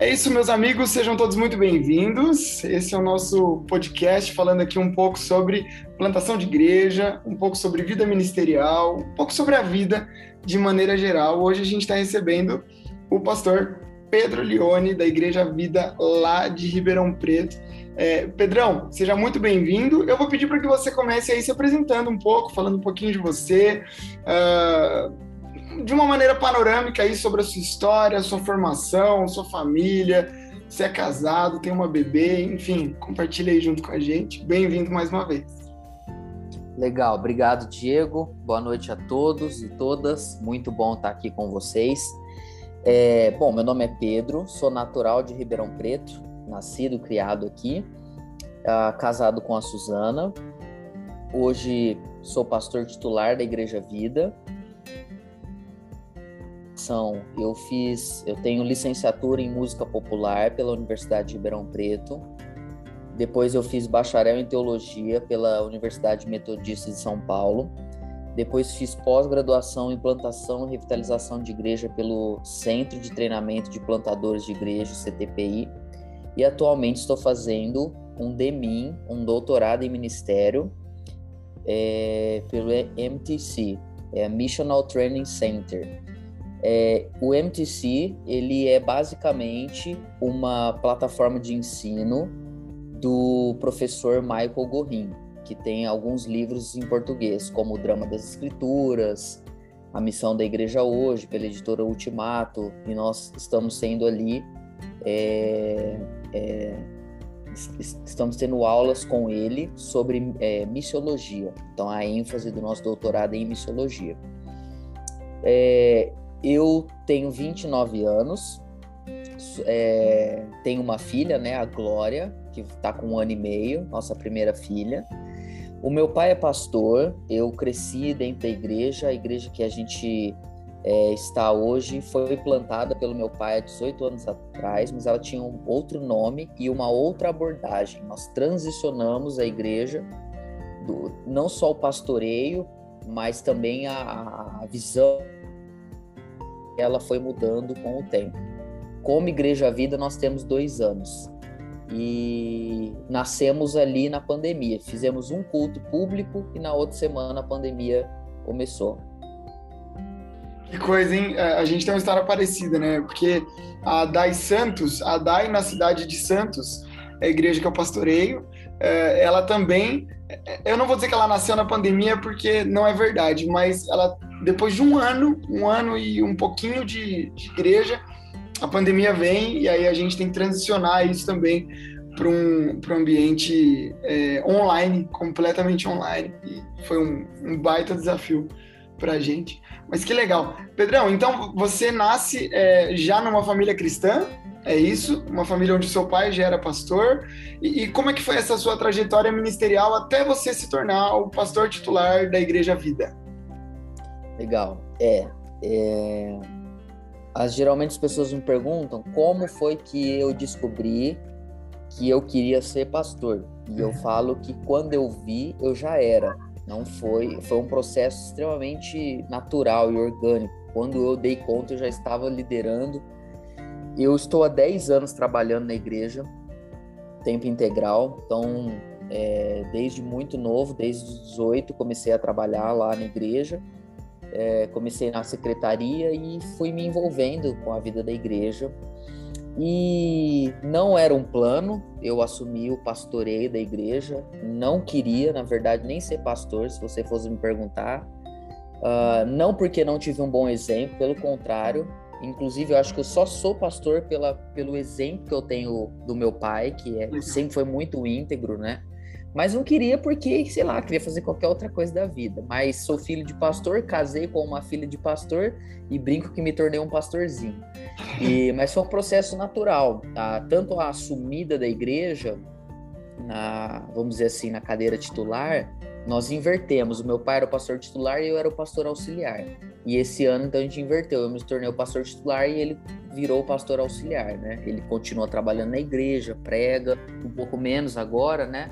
É isso, meus amigos, sejam todos muito bem-vindos. Esse é o nosso podcast falando aqui um pouco sobre plantação de igreja, um pouco sobre vida ministerial, um pouco sobre a vida de maneira geral. Hoje a gente está recebendo o pastor Pedro Leone, da Igreja Vida lá de Ribeirão Preto. É, Pedrão, seja muito bem-vindo. Eu vou pedir para que você comece aí se apresentando um pouco, falando um pouquinho de você. Uh de uma maneira panorâmica aí sobre a sua história, sua formação, sua família, se é casado, tem uma bebê, enfim, compartilha aí junto com a gente. Bem-vindo mais uma vez. Legal, obrigado, Diego. Boa noite a todos e todas. Muito bom estar aqui com vocês. É, bom, meu nome é Pedro, sou natural de Ribeirão Preto, nascido, criado aqui, uh, casado com a Suzana. Hoje sou pastor titular da Igreja Vida eu fiz, eu tenho licenciatura em música popular pela Universidade de Ribeirão Preto. Depois eu fiz bacharel em teologia pela Universidade Metodista de São Paulo. Depois fiz pós-graduação em plantação e revitalização de igreja pelo Centro de Treinamento de Plantadores de Igreja, CTPI. E atualmente estou fazendo um DEMIN, um doutorado em ministério, é, pelo MTC, é Missional Training Center. É, o MTC ele é basicamente uma plataforma de ensino do professor Michael Gorin, que tem alguns livros em português, como o Drama das Escrituras, A Missão da Igreja Hoje, pela editora Ultimato, e nós estamos sendo ali, é, é, estamos tendo aulas com ele sobre é, missiologia. Então, a ênfase do nosso doutorado é em missiologia. É, eu tenho 29 anos, é, tenho uma filha, né, a Glória, que está com um ano e meio, nossa primeira filha. O meu pai é pastor, eu cresci dentro da igreja, a igreja que a gente é, está hoje foi plantada pelo meu pai há 18 anos atrás, mas ela tinha um outro nome e uma outra abordagem. Nós transicionamos a igreja, do, não só o pastoreio, mas também a, a visão ela foi mudando com o tempo. Como Igreja Vida, nós temos dois anos e nascemos ali na pandemia. Fizemos um culto público e na outra semana a pandemia começou. Que coisa, hein? É, a gente tem uma história parecida, né? Porque a Dai Santos, a Dai na cidade de Santos, a igreja que eu pastoreio, é, ela também, eu não vou dizer que ela nasceu na pandemia porque não é verdade, mas ela depois de um ano, um ano e um pouquinho de, de igreja, a pandemia vem e aí a gente tem que transicionar isso também para um, um ambiente é, online, completamente online. E foi um, um baita desafio para a gente. Mas que legal. Pedrão, então você nasce é, já numa família cristã, é isso? Uma família onde seu pai já era pastor. E, e, como é que foi essa sua trajetória ministerial até você se tornar o pastor titular da Igreja Vida? Legal. É, é... As, geralmente as pessoas me perguntam como foi que eu descobri que eu queria ser pastor. E eu falo que quando eu vi, eu já era. Não foi, foi um processo extremamente natural e orgânico. Quando eu dei conta, eu já estava liderando. Eu estou há 10 anos trabalhando na igreja, tempo integral. Então, é, desde muito novo, desde os 18, comecei a trabalhar lá na igreja é, comecei na secretaria e fui me envolvendo com a vida da igreja. E não era um plano, eu assumi o pastoreio da igreja, não queria, na verdade, nem ser pastor, se você fosse me perguntar. Uh, não porque não tive um bom exemplo, pelo contrário. Inclusive, eu acho que eu só sou pastor pela, pelo exemplo que eu tenho do meu pai, que é, sempre foi muito íntegro, né? Mas não queria porque, sei lá, queria fazer qualquer outra coisa da vida. Mas sou filho de pastor, casei com uma filha de pastor e brinco que me tornei um pastorzinho. E, mas foi um processo natural. Tá? Tanto a assumida da igreja, na, vamos dizer assim, na cadeira titular, nós invertemos. O meu pai era o pastor titular e eu era o pastor auxiliar. E esse ano, então, a gente inverteu. Eu me tornei o pastor titular e ele virou o pastor auxiliar, né? Ele continua trabalhando na igreja, prega, um pouco menos agora, né?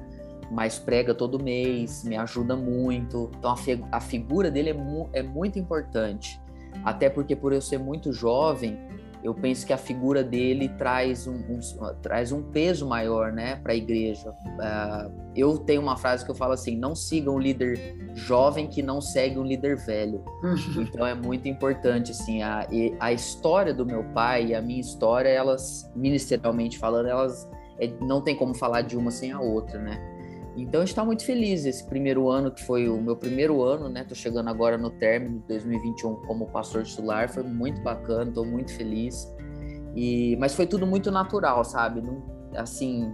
Mas prega todo mês, me ajuda muito. Então a, fi a figura dele é, mu é, muito importante. Até porque por eu ser muito jovem, eu penso que a figura dele traz um, um traz um peso maior né, para a igreja. Uh, eu tenho uma frase que eu falo assim: não siga um líder jovem que não segue um líder velho. então é muito importante assim a, a história do meu pai e a minha história, elas ministerialmente falando, elas é, não tem como falar de uma sem a outra, né? Então a gente está muito feliz esse primeiro ano, que foi o meu primeiro ano, né? Tô chegando agora no término de 2021 como pastor titular, foi muito bacana, tô muito feliz. E, mas foi tudo muito natural, sabe? Não, assim,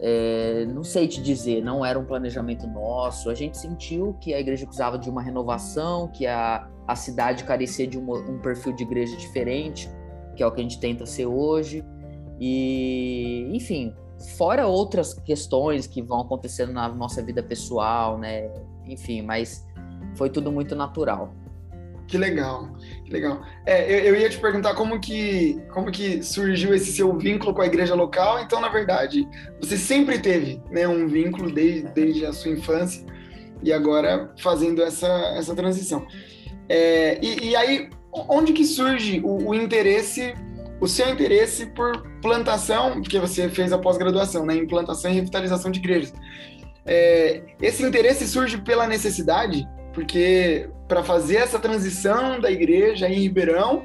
é, não sei te dizer, não era um planejamento nosso. A gente sentiu que a igreja precisava de uma renovação, que a, a cidade carecia de uma, um perfil de igreja diferente, que é o que a gente tenta ser hoje. E, enfim, fora outras questões que vão acontecendo na nossa vida pessoal, né? Enfim, mas foi tudo muito natural. Que legal, que legal. É, eu, eu, ia te perguntar como que, como que surgiu esse seu vínculo com a igreja local. Então, na verdade, você sempre teve né, um vínculo desde, desde a sua infância e agora fazendo essa, essa transição. É, e, e, aí, onde que surge o, o interesse o seu interesse por plantação, porque você fez a pós-graduação né, em plantação e revitalização de igrejas. É, esse interesse surge pela necessidade, porque para fazer essa transição da igreja em Ribeirão,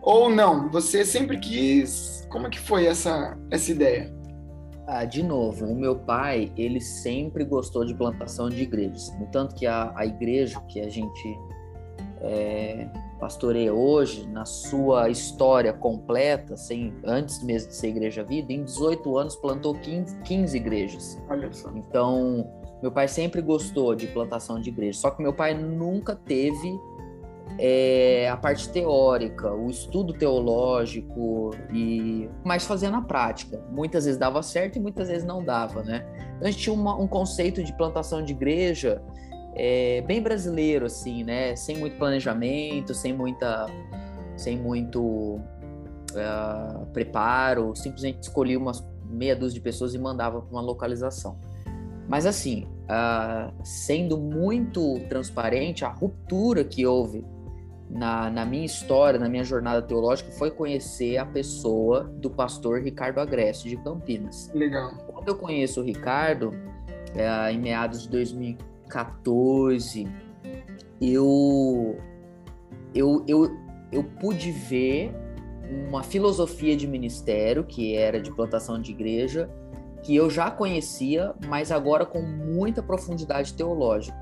ou não? Você sempre quis. Como é que foi essa, essa ideia? Ah, de novo, o meu pai, ele sempre gostou de plantação de igrejas. No tanto que a, a igreja que a gente é, pastoreia hoje, na sua história completa, sem, antes mesmo de ser Igreja Vida, em 18 anos plantou 15, 15 igrejas. Olha só. Então, meu pai sempre gostou de plantação de igreja, só que meu pai nunca teve é, a parte teórica, o estudo teológico e mais fazendo na prática. Muitas vezes dava certo e muitas vezes não dava, né? Então a gente tinha uma, um conceito de plantação de igreja é, bem brasileiro, assim, né? Sem muito planejamento, sem muita, sem muito uh, preparo, simplesmente escolhia umas meia dúzia de pessoas e mandava para uma localização. Mas assim, uh, sendo muito transparente, a ruptura que houve na, na, minha história, na minha jornada teológica, foi conhecer a pessoa do pastor Ricardo Agreste de Campinas. Legal. Quando eu conheço o Ricardo, é, em meados de 2000, 14, eu, eu, eu, eu pude ver uma filosofia de ministério, que era de plantação de igreja, que eu já conhecia, mas agora com muita profundidade teológica.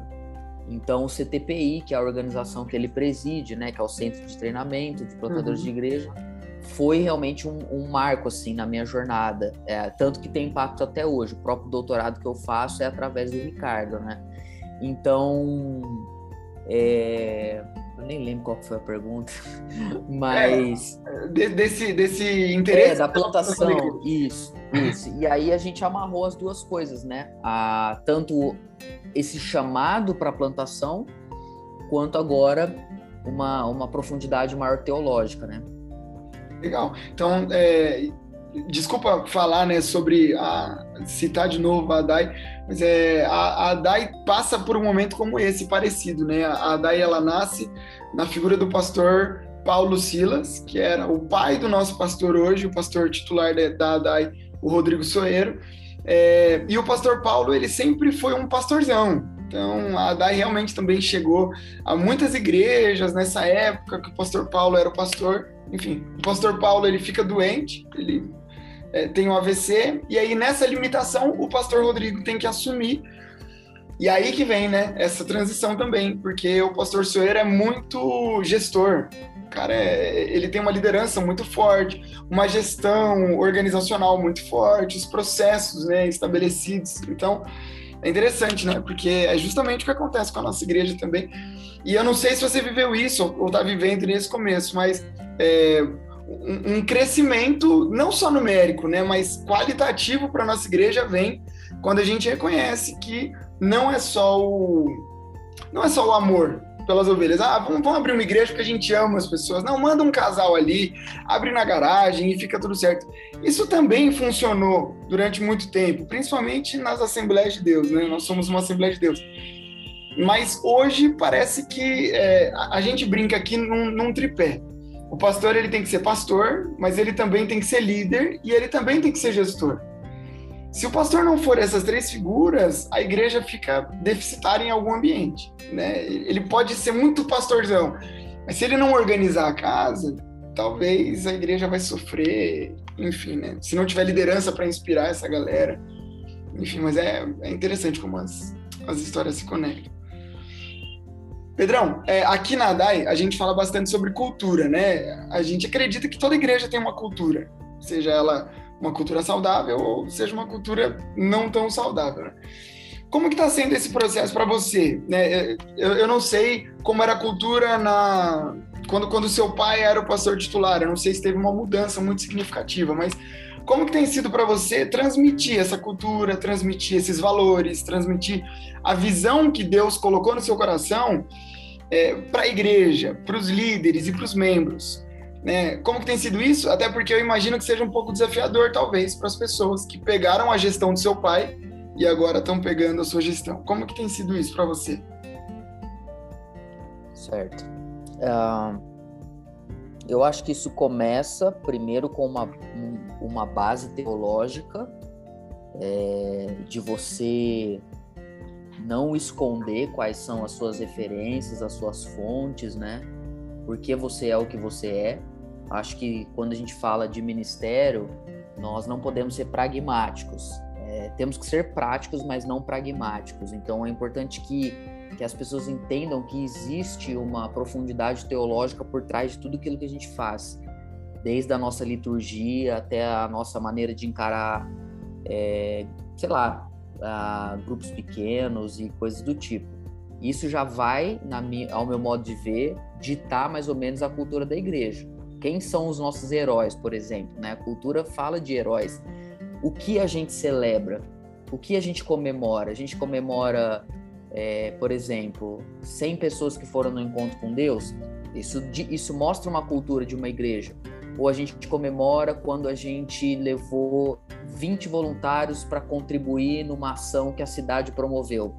Então, o CTPI, que é a organização que ele preside, né, que é o Centro de Treinamento de Plantadores uhum. de Igreja, foi realmente um, um, marco assim na minha jornada, é, tanto que tem impacto até hoje. O próprio doutorado que eu faço é através do Ricardo, né? Então, é... eu nem lembro qual foi a pergunta, mas é, desse desse interesse é, da plantação, isso, isso. E aí a gente amarrou as duas coisas, né? A, tanto esse chamado para plantação, quanto agora uma, uma profundidade maior teológica, né? Legal. Então, é, desculpa falar, né, sobre a, citar de novo a Dai, mas é, a, a Dai passa por um momento como esse, parecido, né? A, Dai, ela nasce na figura do pastor Paulo Silas, que era o pai do nosso pastor hoje, o pastor titular da Dai, o Rodrigo Soeiro, é, e o pastor Paulo, ele sempre foi um pastorzão, então, a Dai realmente também chegou a muitas igrejas nessa época que o pastor Paulo era o pastor. Enfim, o pastor Paulo ele fica doente, ele é, tem um AVC, e aí nessa limitação o pastor Rodrigo tem que assumir. E aí que vem, né, essa transição também, porque o pastor Soeira é muito gestor. O cara, é, ele tem uma liderança muito forte, uma gestão organizacional muito forte, os processos, né, estabelecidos. Então, é interessante, né, porque é justamente o que acontece com a nossa igreja também. E eu não sei se você viveu isso ou está vivendo nesse começo, mas é, um, crescimento não só numérico, né, mas qualitativo para nossa igreja vem quando a gente reconhece que não é só o não é só o amor pelas ovelhas. Ah, vamos, vamos abrir uma igreja porque a gente ama as pessoas. Não, manda um casal ali, abre na garagem e fica tudo certo. Isso também funcionou durante muito tempo, principalmente nas Assembleias de Deus, né? Nós somos uma Assembleia de Deus. Mas hoje parece que é, a gente brinca aqui num, num tripé O pastor ele tem que ser pastor, mas ele também tem que ser líder e ele também tem que ser gestor. Se o pastor não for essas três figuras, a igreja fica deficitária em algum ambiente, né? Ele pode ser muito pastorzão, mas se ele não organizar a casa, talvez a igreja vai sofrer, enfim, né? Se não tiver liderança para inspirar essa galera, enfim, mas é, é interessante como as, as histórias se conectam. Pedrão, é, aqui na ADAI a gente fala bastante sobre cultura, né? A gente acredita que toda igreja tem uma cultura, seja ela uma cultura saudável ou seja uma cultura não tão saudável. Né? Como que está sendo esse processo para você? Né? Eu, eu, não sei como era a cultura na quando quando seu pai era o pastor titular. Eu não sei se teve uma mudança muito significativa, mas como que tem sido para você transmitir essa cultura, transmitir esses valores, transmitir a visão que Deus colocou no seu coração é, para a igreja, para os líderes e para os membros? Né? Como que tem sido isso? Até porque eu imagino que seja um pouco desafiador, talvez, para as pessoas que pegaram a gestão do seu pai e agora estão pegando a sua gestão. Como que tem sido isso para você? Certo. Uh, eu acho que isso começa primeiro com uma, uma base teológica é, de você não esconder quais são as suas referências, as suas fontes, né? Porque você é o que você é. Acho que quando a gente fala de ministério, nós não podemos ser pragmáticos. É, temos que ser práticos, mas não pragmáticos. Então é importante que, que as pessoas entendam que existe uma profundidade teológica por trás de tudo aquilo que a gente faz, desde a nossa liturgia até a nossa maneira de encarar, é, sei lá, grupos pequenos e coisas do tipo. Isso já vai, minha, ao meu modo de ver, ditar mais ou menos a cultura da igreja. Quem são os nossos heróis, por exemplo? Né? A cultura fala de heróis o que a gente celebra, o que a gente comemora. A gente comemora, é, por exemplo, 100 pessoas que foram no encontro com Deus. Isso, isso mostra uma cultura de uma igreja. Ou a gente comemora quando a gente levou 20 voluntários para contribuir numa ação que a cidade promoveu.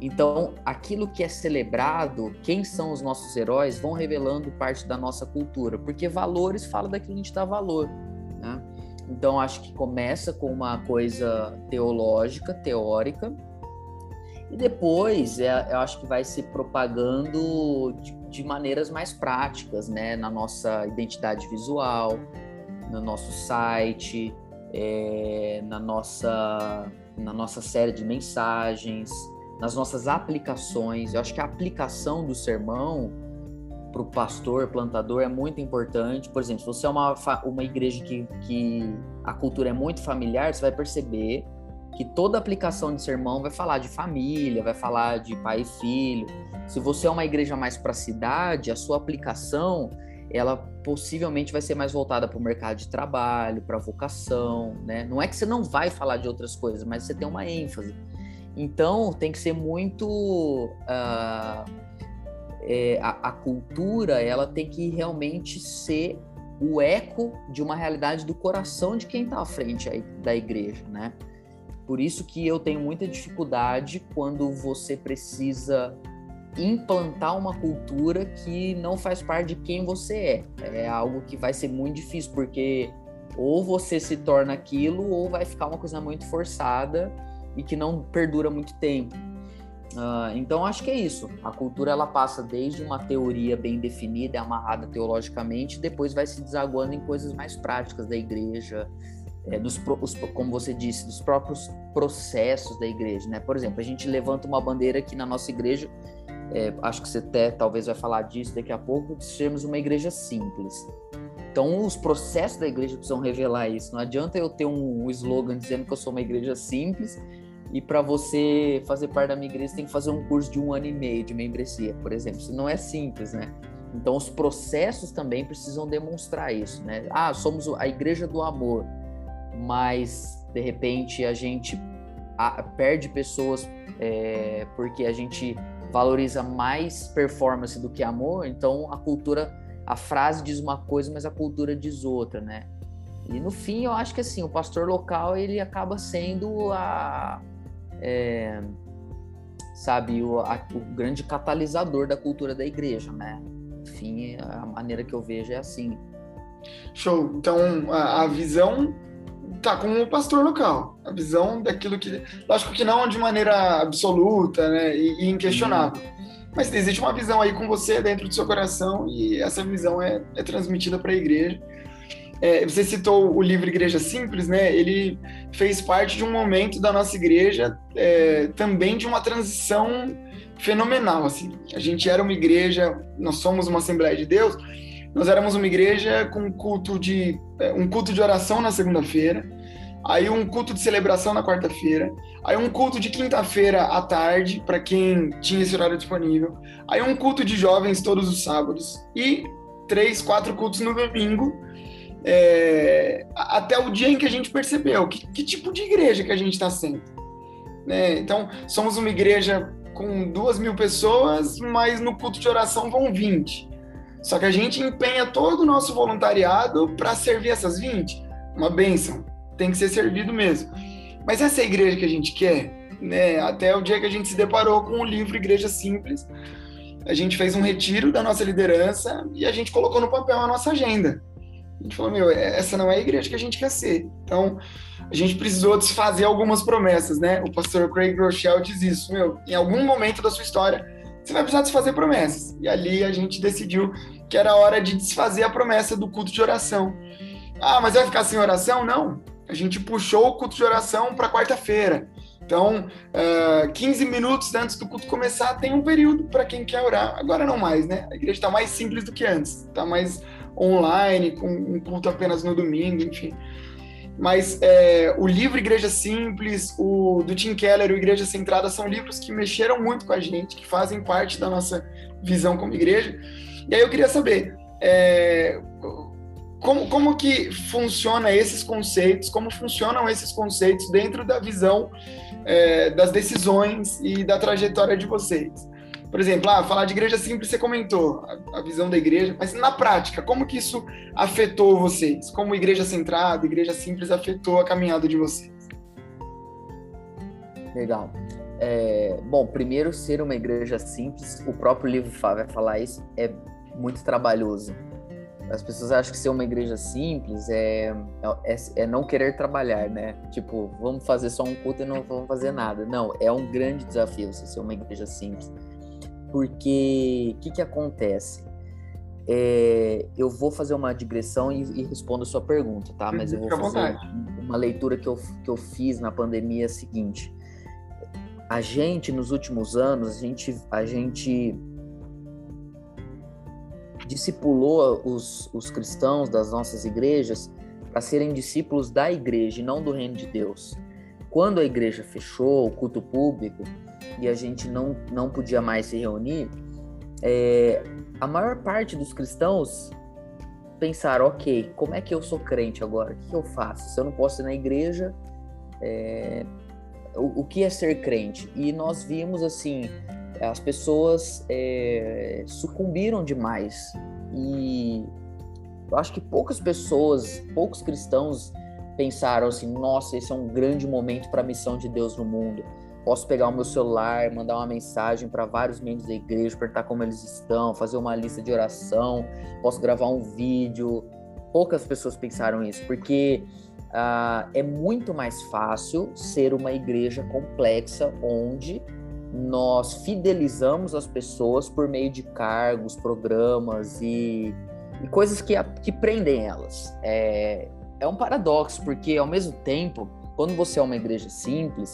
Então, aquilo que é celebrado, quem são os nossos heróis, vão revelando parte da nossa cultura, porque valores fala daquilo que a gente dá valor. Né? Então, acho que começa com uma coisa teológica, teórica, e depois é, eu acho que vai se propagando de, de, maneiras mais práticas, né? Na nossa identidade visual, no nosso site, é, na, nossa, na nossa série de mensagens, nas nossas aplicações. Eu acho que a aplicação do sermão para o pastor, plantador, é muito importante. Por exemplo, se você é uma, uma igreja que, que a cultura é muito familiar, você vai perceber que toda aplicação de sermão vai falar de família, vai falar de pai e filho. Se você é uma igreja mais para a cidade, a sua aplicação ela possivelmente vai ser mais voltada para o mercado de trabalho, para a vocação, né? Não é que você não vai falar de outras coisas, mas você tem uma ênfase. Então tem que ser muito uh, é, a, a, cultura ela tem que realmente ser o eco de uma realidade do coração de quem está à frente da igreja, né? Por isso que eu tenho muita dificuldade quando você precisa implantar uma cultura que não faz parte de quem você é. É algo que vai ser muito difícil, porque ou você se torna aquilo, ou vai ficar uma coisa muito forçada e que não perdura muito tempo. Uh, então acho que é isso. A cultura ela passa desde uma teoria bem definida, amarrada teologicamente, depois vai se desaguando em coisas mais práticas da igreja, é, dos, os, como você disse, dos próprios processos da igreja, né? Por exemplo, a gente levanta uma bandeira aqui na nossa igreja, é, acho que você até talvez vai falar disso daqui a pouco, sermos uma igreja simples. Então, os processos da igreja precisam revelar isso. Não adianta eu ter um, um slogan dizendo que eu sou uma igreja simples e para você fazer parte da minha igreja, você tem que fazer um curso de um ano e meio de membresia, por exemplo. Isso não é simples, né? Então, os processos também precisam demonstrar isso, né? Ah, somos a igreja do amor, mas de repente a gente perde pessoas é, porque a gente valoriza mais performance do que amor. Então, a cultura, a frase diz uma coisa, mas a cultura diz outra, né? E no fim, eu acho que assim, o pastor local ele acaba sendo a, é, sabe, o, a, o grande catalisador da cultura da igreja, né? Enfim, a maneira que eu vejo é assim. Show. Então, a, a visão tá com o pastor local. A visão daquilo que. Lógico que não de maneira absoluta né, e, e inquestionável. Uhum. Mas existe uma visão aí com você dentro do seu coração e essa visão é, é transmitida para a igreja. É, você citou o livro Igreja Simples, né? Ele fez parte de um momento da nossa igreja, é, também de uma transição fenomenal, assim. A gente era uma igreja, nós somos uma Assembleia de Deus, nós éramos uma igreja com culto de um culto de oração na segunda-feira, aí um culto de celebração na quarta-feira, aí um culto de quinta-feira à tarde para quem tinha esse horário disponível, aí um culto de jovens todos os sábados e três, quatro cultos no domingo é, até o dia em que a gente percebeu que, que tipo de igreja que a gente está sendo. Né? Então, somos uma igreja com duas mil pessoas, mas no culto de oração vão 20. Só que a gente empenha todo o nosso voluntariado para servir essas 20. Uma benção. Tem que ser servido mesmo. Mas essa é a igreja que a gente quer, né? Até o dia que a gente se deparou com o livro Igreja Simples, a gente fez um retiro da nossa liderança e a gente colocou no papel a nossa agenda. A gente falou, meu, essa não é a igreja que a gente quer ser. Então, a gente precisou desfazer algumas promessas, né? O pastor Craig Rochelle diz isso, meu, em algum momento da sua história, você vai precisar desfazer promessas. E ali a gente decidiu que era hora de desfazer a promessa do culto de oração. Ah, mas vai ficar sem oração? Não. A gente puxou o culto de oração para quarta-feira. Então, uh, ah, 15 minutos antes do culto começar, tem um período para quem quer orar. Agora não mais, né? A igreja está mais simples do que antes. Está mais online, com um culto apenas no domingo, enfim. Mas é, o livro Igreja Simples, o do Tim Keller, o Igreja Centrada, são livros que mexeram muito com a gente, que fazem parte da nossa visão como igreja. E aí eu queria saber é, como, como que funciona esses conceitos, como funcionam esses conceitos dentro da visão é, das decisões e da trajetória de vocês. Por exemplo, ah, falar de igreja simples, você comentou a, a, visão da igreja, mas na prática, como que isso afetou vocês? Como igreja centrada, igreja simples afetou a caminhada de vocês? Legal. É, bom, primeiro, ser uma igreja simples, o próprio livro vai falar isso, é muito trabalhoso. As pessoas acham que ser uma igreja simples é, é, é, não querer trabalhar, né? Tipo, vamos fazer só um culto e não vamos fazer nada. Não, é um grande desafio você ser uma igreja simples porque o que, que acontece? É, eu vou fazer uma digressão e, e, respondo a sua pergunta, tá? Mas eu vou fazer uma leitura que eu, que eu fiz na pandemia é seguinte. A gente, nos últimos anos, a gente, a gente discipulou os, os cristãos das nossas igrejas para serem discípulos da igreja e não do reino de Deus. Quando a igreja fechou, o culto público, e a gente não, não podia mais se reunir, é, a maior parte dos cristãos pensaram, ok, como é que eu sou crente agora? O que, eu faço? Se eu não posso ir na igreja, é, o, o, que é ser crente? E nós vimos assim, as pessoas é, sucumbiram demais e eu acho que poucas pessoas, poucos cristãos pensaram assim, nossa, esse é um grande momento para a missão de Deus no mundo. Posso pegar o meu celular, mandar uma mensagem para vários membros da igreja, perguntar como eles estão, fazer uma lista de oração, posso gravar um vídeo. Poucas pessoas pensaram isso, porque uh, é muito mais fácil ser uma igreja complexa onde nós fidelizamos as pessoas por meio de cargos, programas e, e coisas que, que prendem elas. É, é um paradoxo, porque ao mesmo tempo, quando você é uma igreja simples,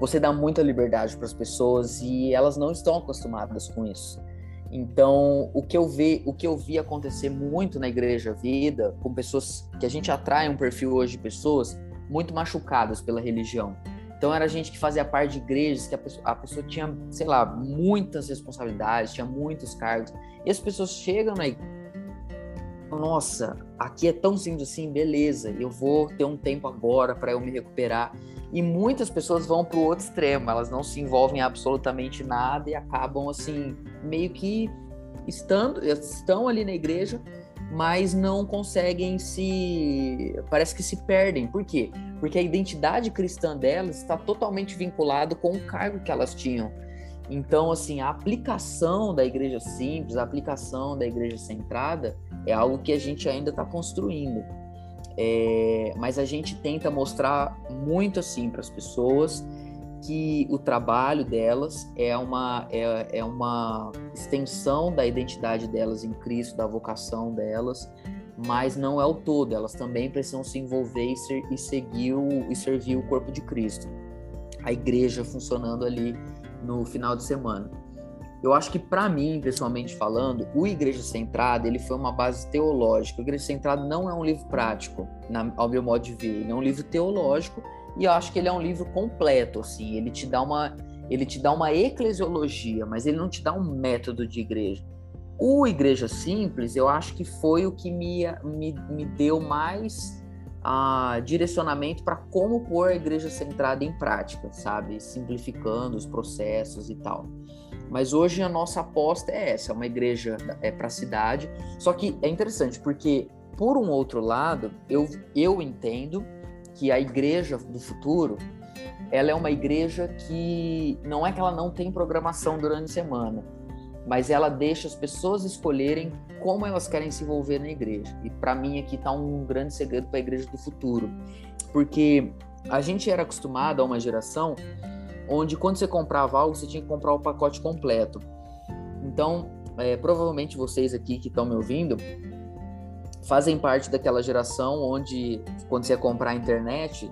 você dá muita liberdade para as pessoas e elas não estão acostumadas com isso. Então, o que eu vi, o que eu vi acontecer muito na igreja vida, com pessoas que a gente atrai um perfil hoje de pessoas muito machucadas pela religião. Então era gente que fazia parte de igrejas que a pessoa, a pessoa tinha, sei lá, muitas responsabilidades, tinha muitos cargos. E as pessoas chegam na igreja nossa, aqui é tão simples assim, beleza, eu vou ter um tempo agora para eu me recuperar. E muitas pessoas vão para o outro extremo, elas não se envolvem em absolutamente nada e acabam assim, meio que estando, estão ali na igreja, mas não conseguem se. Parece que se perdem. Por quê? Porque a identidade cristã delas está totalmente vinculada com o cargo que elas tinham. Então, assim, a aplicação da igreja simples, a aplicação da igreja centrada é algo que a gente ainda está construindo. É, mas a gente tenta mostrar muito assim para as pessoas que o trabalho delas é uma, é, é uma extensão da identidade delas em Cristo, da vocação delas, mas não é o todo. Elas também precisam se envolver e, ser, e seguir o, e servir o corpo de Cristo. A igreja funcionando ali no final de semana. Eu acho que para mim, pessoalmente falando, o Igreja Centrada ele foi uma base teológica. O Igreja Centrada não é um livro prático, na, ao meu modo de ver. Ele é um livro teológico e eu acho que ele é um livro completo. Assim, ele te dá uma ele te dá uma eclesiologia, mas ele não te dá um método de igreja. O Igreja Simples, eu acho que foi o que me, me, me deu mais uh, direcionamento para como pôr a igreja centrada em prática, sabe? Simplificando os processos e tal. Mas hoje a nossa aposta é essa, é uma igreja é para a cidade. Só que é interessante porque por um outro lado, eu, eu entendo que a igreja do futuro, ela é uma igreja que não é que ela não tem programação durante a semana, mas ela deixa as pessoas escolherem como elas querem se envolver na igreja. E para mim aqui está um grande segredo para a igreja do futuro, porque a gente era acostumado a uma geração onde quando você comprava algo você tinha que comprar o pacote completo. Então, é, provavelmente vocês aqui que estão me ouvindo fazem parte daquela geração onde quando você ia comprar a internet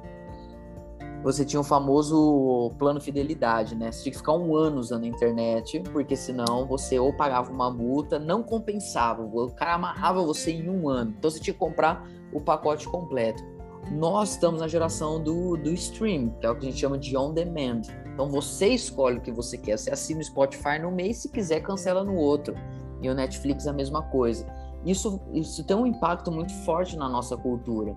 você tinha o famoso plano fidelidade, né? Você tinha que ficar um ano usando a internet, porque senão você ou pagava uma multa, não compensava, o cara amarrava você em um ano. Então você tinha que comprar o pacote completo. Nós estamos na geração do, do stream, que é o que a gente chama de on demand. Então você escolhe o que você quer. Você assina o Spotify no mês, se quiser, cancela no outro. E o Netflix a mesma coisa. Isso, isso tem um impacto muito forte na nossa cultura.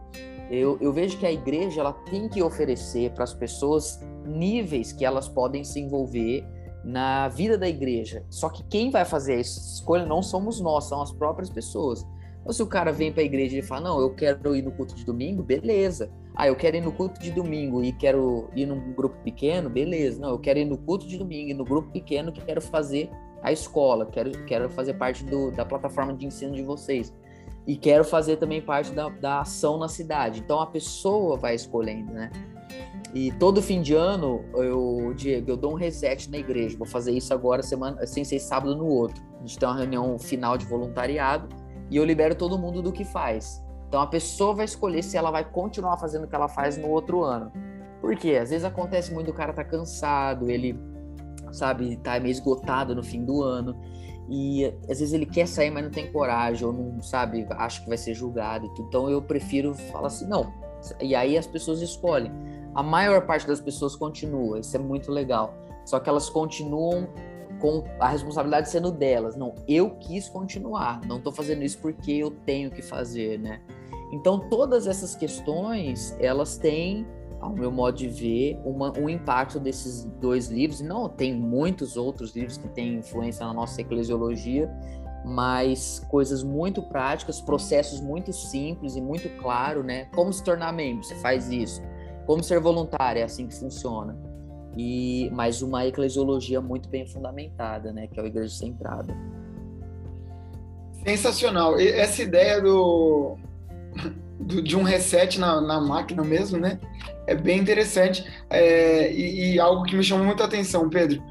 Eu, eu vejo que a igreja ela tem que oferecer para as pessoas níveis que elas podem se envolver na vida da igreja. Só que quem vai fazer essa escolha não somos nós, são as próprias pessoas. Então, se o cara vem para a igreja e fala, não, eu quero ir no culto de domingo, beleza. Ah, eu quero ir no culto de domingo e quero ir num grupo pequeno, beleza. Não, eu quero ir no culto de domingo e no grupo pequeno que quero fazer a escola, quero, quero fazer parte do, da plataforma de ensino de vocês e quero fazer também parte da, da ação na cidade. Então a pessoa vai escolhendo, né? E todo fim de ano, eu, Diego, eu dou um reset na igreja. Vou fazer isso agora, semana, sem ser sábado no outro. A gente tem uma reunião final de voluntariado e eu libero todo mundo do que faz. Então a pessoa vai escolher se ela vai continuar fazendo o que ela faz no outro ano. Por quê? Às vezes acontece muito, o cara tá cansado, ele, sabe, tá meio esgotado no fim do ano. E às vezes ele quer sair, mas não tem coragem, ou não sabe, acha que vai ser julgado. Então eu prefiro falar assim, não. E aí as pessoas escolhem. A maior parte das pessoas continua, isso é muito legal. Só que elas continuam com a responsabilidade sendo delas. Não, eu quis continuar, não estou fazendo isso porque eu tenho que fazer, né? Então todas essas questões, elas têm ao meu modo de ver, uma, um impacto desses dois livros. Não, tem muitos outros livros que têm influência na nossa eclesiologia, mas coisas muito práticas, processos muito simples e muito claro, né? Como se tornar membro, você faz isso. Como ser voluntário, é assim que funciona. E mas uma eclesiologia muito bem fundamentada, né? Que é a igreja centrada. Sensacional. Essa ideia do, do de um reset na, na máquina mesmo, né? é bem interessante é, e, e, algo que me chamou muita atenção, Pedro.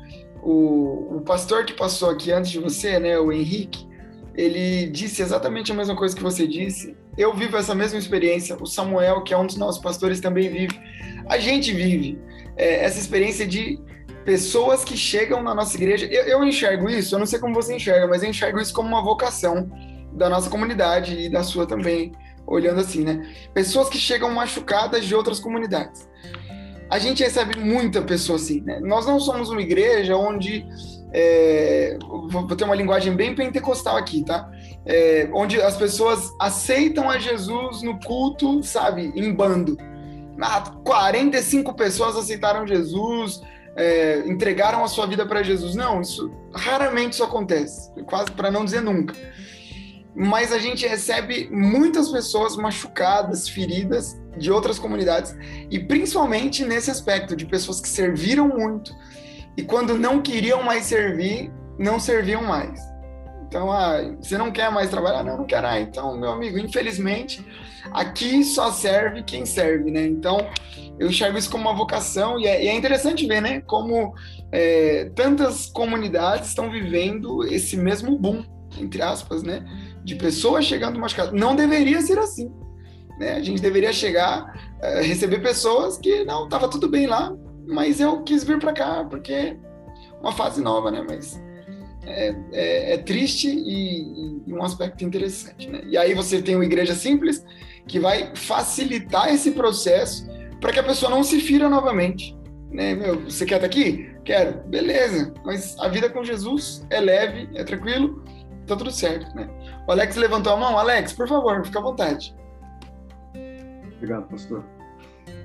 O, o pastor que passou aqui antes de você, né, o Henrique, ele disse exatamente a mesma coisa que você disse. Eu vivo essa mesma experiência. O Samuel, que é um dos nossos pastores, também vive. A gente vive é, essa experiência de pessoas que chegam na nossa igreja. Eu, eu enxergo isso, eu não sei como você enxerga, mas eu enxergo isso como uma vocação da nossa comunidade e da sua também olhando assim, né? Pessoas que chegam machucadas de outras comunidades. A gente recebe muita pessoa assim, né? Nós não somos uma igreja onde é, vou ter uma linguagem bem pentecostal aqui, tá? É, onde as pessoas aceitam a Jesus no culto, sabe, em bando. Ah, 45 pessoas aceitaram Jesus, é, entregaram a sua vida para Jesus. Não, isso raramente isso acontece, quase para não dizer nunca mas a gente recebe muitas pessoas machucadas, feridas de outras comunidades, e principalmente nesse aspecto de pessoas que serviram muito, e quando não queriam mais servir, não serviam mais. Então, ah, você não quer mais trabalhar? Não, não quero. Ah, então, meu amigo, infelizmente, aqui só serve quem serve, né? Então, eu enxergo isso como uma vocação e é, e é interessante ver, né? Como é, tantas comunidades estão vivendo esse mesmo boom, entre aspas, né? De pessoas chegando machucadas. Não deveria ser assim. Né? A gente deveria chegar, é, receber pessoas que não, estava tudo bem lá, mas eu quis vir para cá porque é uma fase nova, né? Mas é, é, é triste e, e, um aspecto interessante, né? E aí você tem uma igreja simples que vai facilitar esse processo para que a pessoa não se fira novamente. Né? Meu, você quer estar aqui? Quero. Beleza. Mas a vida com Jesus é leve, é tranquilo, tá tudo certo, né? O Alex levantou a mão. Alex, por favor, fica à vontade. Obrigado, pastor.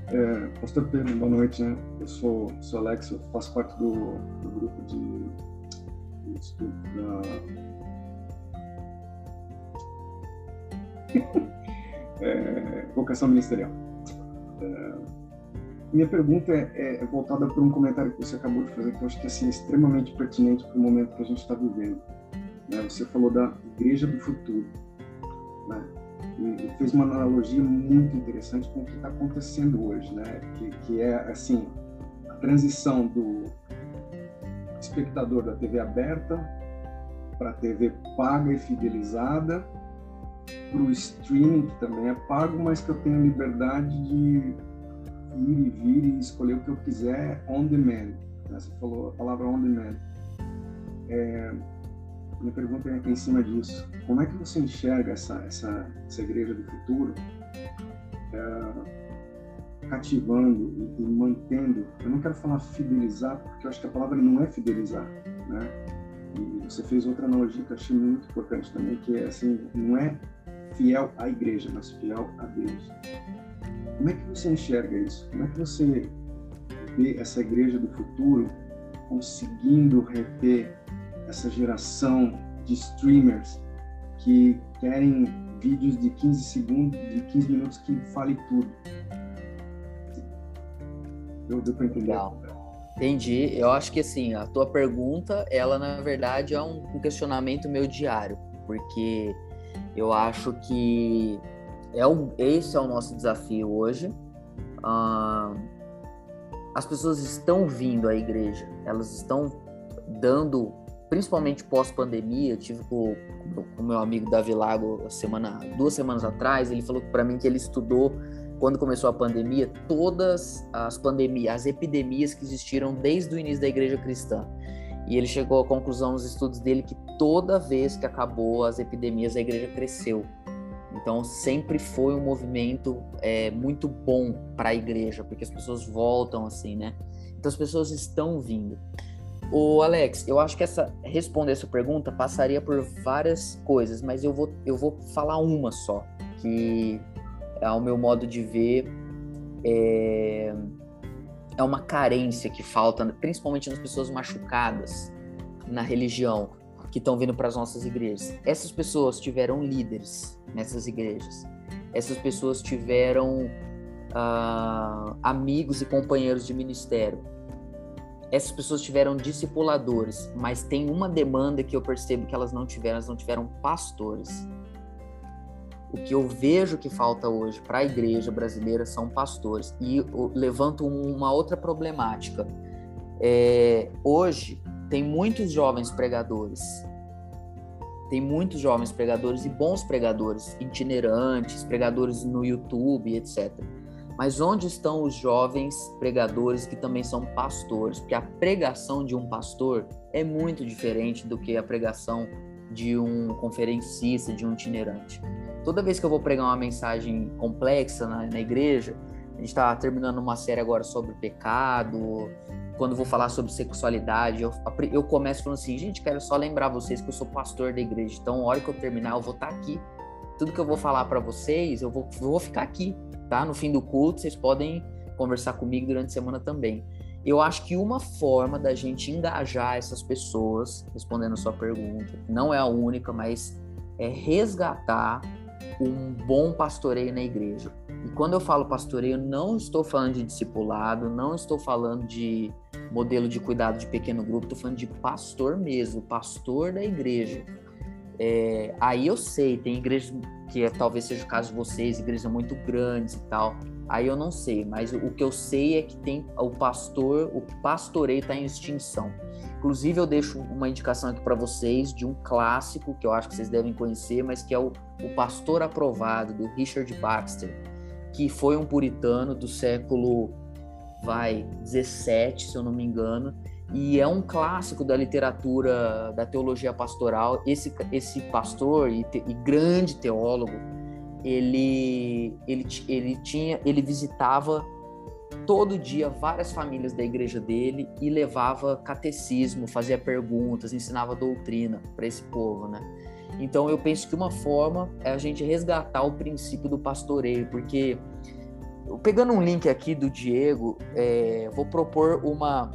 É, pastor Pedro, boa noite, né? Eu sou, sou Alex, eu faço parte do, do grupo de. É, vocação ministerial. É, minha pergunta é, é, voltada para um comentário que você acabou de fazer, que eu acho que assim, é extremamente pertinente para o momento que a gente está vivendo. Né? Você falou da igreja do futuro. Né? E, e fez uma analogia muito interessante com o que está acontecendo hoje, né? que, que é assim a transição do espectador da TV aberta para a TV paga e fidelizada, para o streaming, que também é pago, mas que eu tenho liberdade de ir e vir e escolher o que eu quiser on demand. Né? Você falou a palavra on demand. É, minha pergunta é em cima disso. Como é que você enxerga essa, essa, essa igreja do futuro é, cativando e, mantendo? Eu não quero falar fidelizar, porque eu acho que a palavra não é fidelizar, né? E você fez outra analogia que eu achei muito importante também, que é assim, não é fiel à igreja, mas fiel a Deus. Como é que você enxerga isso? Como é que você vê essa igreja do futuro conseguindo reter essa geração de streamers que querem vídeos de 15 segundos, de 15 minutos que fale tudo? Para entender? Legal. Entendi. Eu acho que assim, a tua pergunta, ela na verdade é um questionamento meu diário, porque eu acho que é o, esse é o nosso desafio hoje. Ah, as pessoas estão vindo à igreja, elas estão dando, principalmente pós-pandemia. Tive com o meu amigo Davi Lago semana, duas semanas atrás. Ele falou para mim que ele estudou quando começou a pandemia todas as pandemias, as epidemias que existiram desde o início da igreja cristã. E ele chegou à conclusão nos estudos dele que toda vez que acabou as epidemias, a igreja cresceu. Então sempre foi um movimento é, muito bom para a igreja, porque as pessoas voltam assim, né? Então as pessoas estão vindo. O Alex, eu acho que essa responder essa pergunta passaria por várias coisas, mas eu vou eu vou falar uma só, que ao meu modo de ver é, é uma carência que falta, principalmente nas pessoas machucadas na religião que estão vindo para as nossas igrejas. Essas pessoas tiveram líderes nessas igrejas. Essas pessoas tiveram uh, amigos e companheiros de ministério. Essas pessoas tiveram discipuladores, mas tem uma demanda que eu percebo que elas não tiveram, elas não tiveram pastores. O que eu vejo que falta hoje para a igreja brasileira são pastores. E levanto uma outra problemática. É, hoje, tem muitos jovens pregadores, tem muitos jovens pregadores e bons pregadores, itinerantes, pregadores no YouTube, etc. Mas onde estão os jovens pregadores que também são pastores? Porque a pregação de um pastor é muito diferente do que a pregação de um conferencista, de um itinerante. Toda vez que eu vou pregar uma mensagem complexa na, na igreja, a gente está terminando uma série agora sobre pecado, quando vou falar sobre sexualidade, eu, eu começo falando assim, gente, quero só lembrar vocês que eu sou pastor da igreja, então, a hora que eu terminar, eu vou estar tá aqui. Tudo que eu vou falar para vocês, eu vou, eu vou ficar aqui, tá? No fim do culto, vocês podem conversar comigo durante a semana também. Eu acho que uma forma da gente engajar essas pessoas, respondendo a sua pergunta, não é a única, mas é resgatar um bom pastoreio na igreja. E quando eu falo pastoreio, não estou falando de discipulado, não estou falando de modelo de cuidado de pequeno grupo, tô falando de pastor mesmo, pastor da igreja. É, aí eu sei, tem igrejas que é, talvez seja o caso de vocês, igrejas muito grandes e tal. Aí eu não sei, mas o que eu sei é que tem o pastor, o pastoreio está em extinção. Inclusive eu deixo uma indicação aqui para vocês de um clássico que eu acho que vocês devem conhecer, mas que é o, o Pastor Aprovado do Richard Baxter, que foi um puritano do século vai 17, se eu não me engano, e é um clássico da literatura da teologia pastoral. Esse esse pastor e, te, e grande teólogo ele, ele, ele tinha, ele visitava todo dia várias famílias da igreja dele e levava catecismo, fazia perguntas, ensinava doutrina para esse povo, né? Então eu penso que uma forma é a gente resgatar o princípio do pastoreio, porque pegando um link aqui do Diego, é, vou propor uma.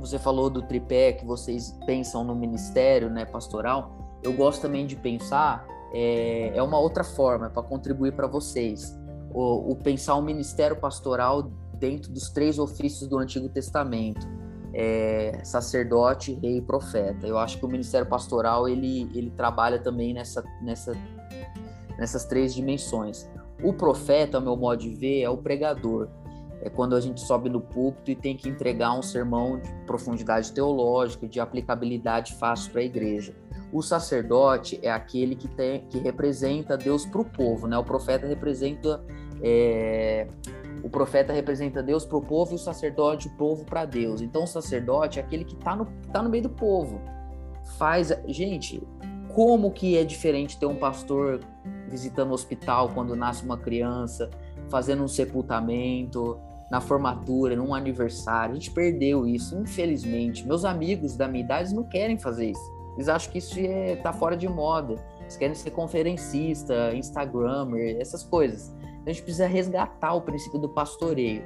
Você falou do tripé que vocês pensam no ministério, né, pastoral. Eu gosto também de pensar é, é uma outra forma para contribuir para vocês. O, o, pensar o ministério pastoral dentro dos três ofícios do Antigo Testamento, é, sacerdote, rei e profeta. Eu acho que o ministério pastoral ele, ele trabalha também nessa, nessa, nessas três dimensões. O profeta, ao meu modo de ver, é o pregador. É quando a gente sobe no púlpito e tem que entregar um sermão de profundidade teológica, de aplicabilidade fácil para a igreja. O sacerdote é aquele que, tem, que representa Deus para o povo, né? O profeta representa é, o profeta representa Deus para o povo e o sacerdote o povo para Deus. Então o sacerdote é aquele que está no, tá no meio do povo. Faz, gente, como que é diferente ter um pastor visitando o hospital quando nasce uma criança, fazendo um sepultamento, na formatura, num aniversário. A gente perdeu isso, infelizmente. Meus amigos da minha idade não querem fazer isso. Eles acham que isso está fora de moda. Eles querem ser conferencista, Instagrammer, essas coisas. Então a gente precisa resgatar o princípio do pastoreio.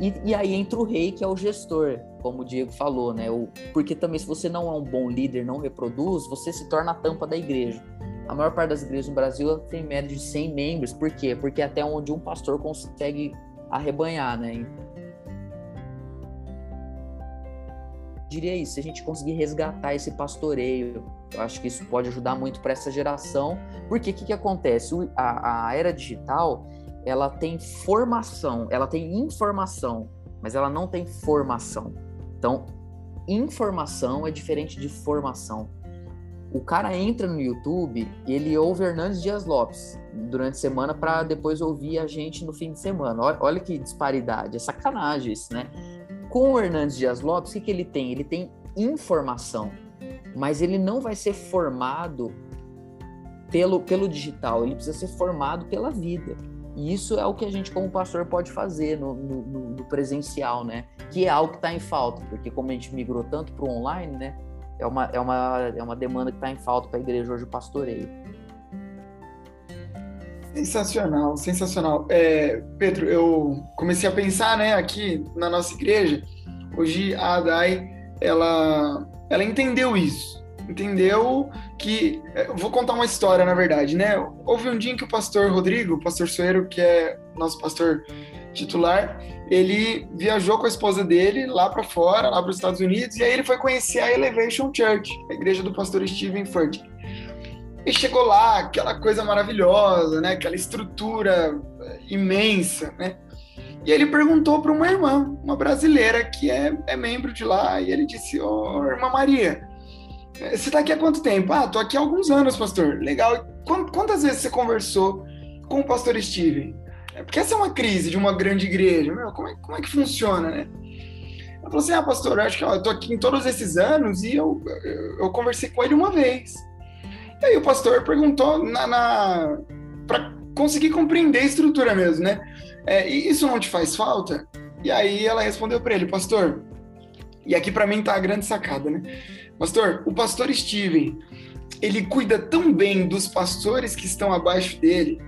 E, e, aí entra o rei, que é o gestor, como o Diego falou, né? O, porque também, se você não é um bom líder, não reproduz, você se torna a tampa da igreja. A maior parte das igrejas no Brasil tem média de 100 membros. Por quê? Porque é até onde um pastor consegue arrebanhar, né? diria isso, se a gente conseguir resgatar esse pastoreio, eu acho que isso pode ajudar muito para essa geração, porque o que, que acontece? A, a era digital, ela tem formação, ela tem informação, mas ela não tem formação. Então, informação é diferente de formação. O cara entra no YouTube ele ouve Hernandes Dias Lopes durante a semana para depois ouvir a gente no fim de semana. Olha, olha que disparidade, é sacanagem isso, né? Com o Hernandes Dias Lopes, o que, que ele tem? Ele tem informação, mas ele não vai ser formado pelo, pelo digital, ele precisa ser formado pela vida. E isso é o que a gente, como pastor, pode fazer no, no, no presencial, né? Que é algo que está em falta, porque como a gente migrou tanto para o online, né? É uma, é, uma, é uma demanda que está em falta para a igreja hoje, o pastoreio. Sensacional, sensacional. É, Pedro, eu comecei a pensar, né, aqui na nossa igreja, hoje a Adai, ela, ela entendeu isso, entendeu que, é, vou contar uma história, na verdade, né, houve um dia em que o pastor Rodrigo, o pastor Soeiro, que é nosso pastor titular, ele viajou com a esposa dele lá para fora, lá para os Estados Unidos, e aí ele foi conhecer a Elevation Church, a igreja do pastor Steven Furtick. E chegou lá, aquela coisa maravilhosa, né? Aquela estrutura eh, imensa, né? E ele perguntou para uma irmã, uma brasileira que é, é membro de lá, e ele disse: Ô, oh, irmã Maria, eh, você está aqui há quanto tempo? Ah, tô aqui há alguns anos, pastor. Legal. Quantas vezes você conversou com o pastor Steven? É, porque essa é uma crise de uma grande igreja. Meu, como é, como é que funciona, né? Ela falou assim: Ah, pastor, eu acho que ó, eu tô aqui em todos esses anos e eu, eu, eu conversei com ele uma vez. E aí o pastor perguntou na, na para conseguir compreender a estrutura mesmo, né? É, e isso não te faz falta? E aí ela respondeu para ele, pastor. E aqui para mim tá a grande sacada, né? Pastor, o pastor Steven, ele cuida tão bem dos pastores que estão abaixo dele.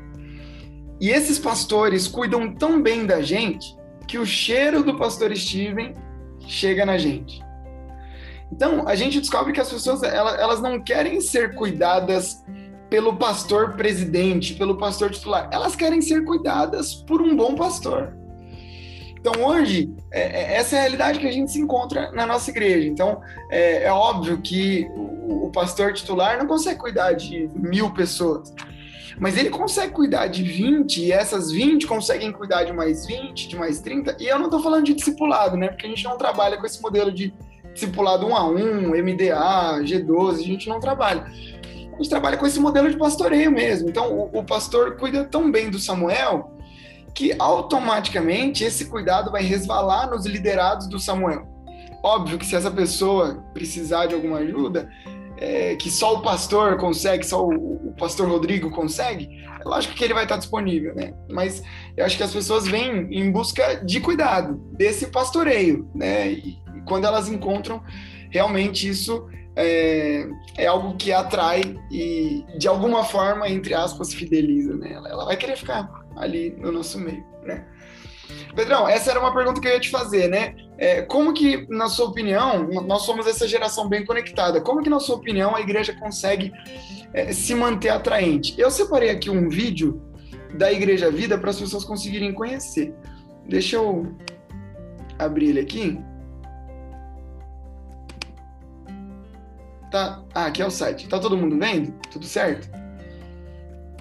E esses pastores cuidam tão bem da gente que o cheiro do pastor Steven chega na gente. Então, a gente descobre que as pessoas elas, elas não querem ser cuidadas pelo pastor presidente, pelo pastor titular. Elas querem ser cuidadas por um bom pastor. Então, hoje, é, é, essa é a realidade que a gente se encontra na nossa igreja. Então, é, é óbvio que o, o, pastor titular não consegue cuidar de mil pessoas, mas ele consegue cuidar de 20, e essas 20 conseguem cuidar de mais 20, de mais 30. E eu não estou falando de discipulado, né? Porque a gente não trabalha com esse modelo de discipulado 1 a 1, MDA, G12, a gente não trabalha. A gente trabalha com esse modelo de pastoreio mesmo. Então, o, o pastor cuida tão bem do Samuel que automaticamente esse cuidado vai resvalar nos liderados do Samuel. Óbvio que se essa pessoa precisar de alguma ajuda, é, que só o pastor consegue, só o, o, pastor Rodrigo consegue, é lógico que ele vai estar disponível, né? Mas eu acho que as pessoas vêm em busca de cuidado, desse pastoreio, né? E quando elas encontram, realmente isso é, é, algo que atrai e, de alguma forma, entre aspas, fideliza, né? Ela, ela vai querer ficar ali no nosso meio, né? Pedrão, essa era uma pergunta que eu ia te fazer, né? É, como que, na sua opinião, nós somos essa geração bem conectada, como que, na sua opinião, a igreja consegue é, se manter atraente? Eu separei aqui um vídeo da Igreja Vida para as pessoas conseguirem conhecer. Deixa eu abrir ele aqui. Tá, ah, aqui é o site. Tá todo mundo vendo? Tudo certo?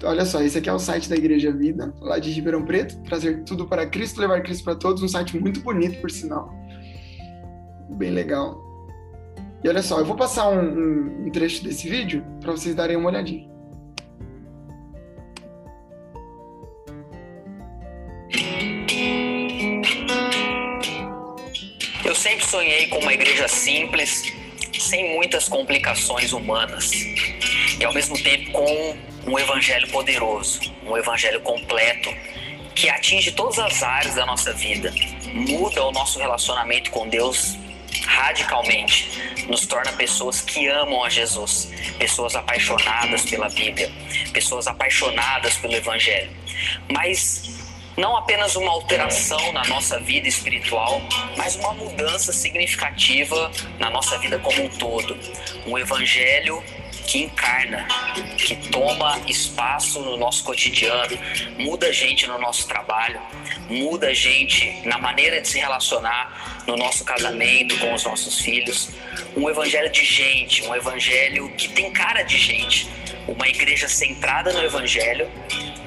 Olha só, esse aqui é o site da Igreja Vida, lá de Ribeirão Preto, trazer tudo para Cristo, levar Cristo para todos, um site muito bonito, por sinal. Bem legal. E olha só, eu vou passar um, um, um trecho desse vídeo para vocês darem uma olhadinha. Eu sempre sonhei com uma igreja simples, sem muitas complicações humanas, e ao mesmo tempo com um evangelho poderoso, um evangelho completo que atinge todas as áreas da nossa vida, muda o nosso relacionamento com Deus radicalmente, nos torna pessoas que amam a Jesus, pessoas apaixonadas pela Bíblia, pessoas apaixonadas pelo Evangelho. Mas não apenas uma alteração na nossa vida espiritual, mas uma mudança significativa na nossa vida como um todo. Um Evangelho que encarna, que toma espaço no nosso cotidiano, muda a gente no nosso trabalho, muda a gente na maneira de se relacionar no nosso casamento, com os nossos filhos. Um evangelho de gente, um evangelho que tem cara de gente, uma igreja centrada no evangelho,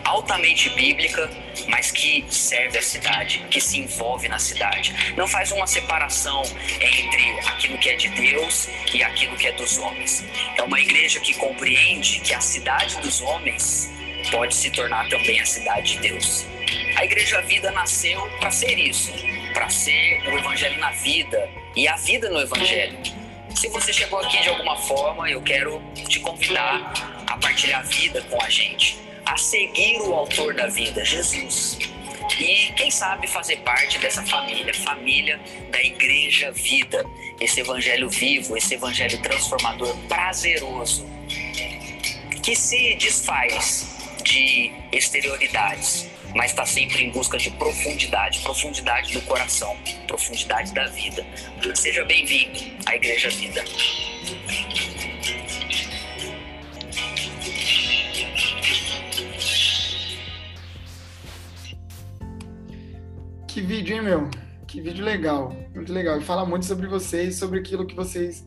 altamente bíblica mas que serve a cidade, que se envolve na cidade. Não faz uma separação entre aquilo que é de Deus e aquilo que é dos homens. É uma igreja que compreende que a cidade dos homens pode se tornar também a cidade de Deus. A Igreja Vida nasceu para ser isso, para ser o Evangelho na vida e a vida no Evangelho. Se você chegou aqui de alguma forma, eu quero te convidar a partilhar a vida com a gente a seguir o autor da vida, Jesus. E quem sabe fazer parte dessa família, família da Igreja Vida, esse evangelho vivo, esse evangelho transformador, prazeroso, que se desfaz de exterioridades, mas está sempre em busca de profundidade, profundidade do coração, profundidade da vida. Seja bem-vindo à Igreja Vida. Que vídeo, hein, meu? Que vídeo legal, muito legal. E fala muito sobre vocês, sobre aquilo que vocês,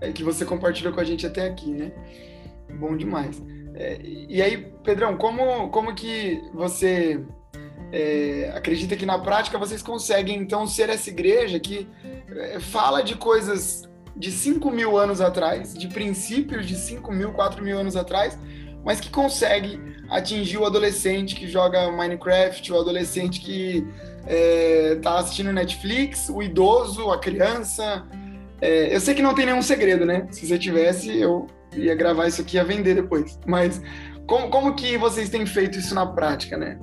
é, que você compartilhou com a gente até aqui, né? Bom demais. É, e aí, Pedrão, como, como que você é, acredita que na prática vocês conseguem, então, ser essa igreja que é, fala de coisas de 5 mil anos atrás, de princípios de 5 mil, 4 mil anos atrás, mas que consegue atingir o adolescente que joga Minecraft, o adolescente que é, tá assistindo Netflix, o idoso, a criança. É, eu sei que não tem nenhum segredo, né? Se você tivesse, eu ia gravar isso aqui e ia vender depois. Mas como, como que vocês têm feito isso na prática, né?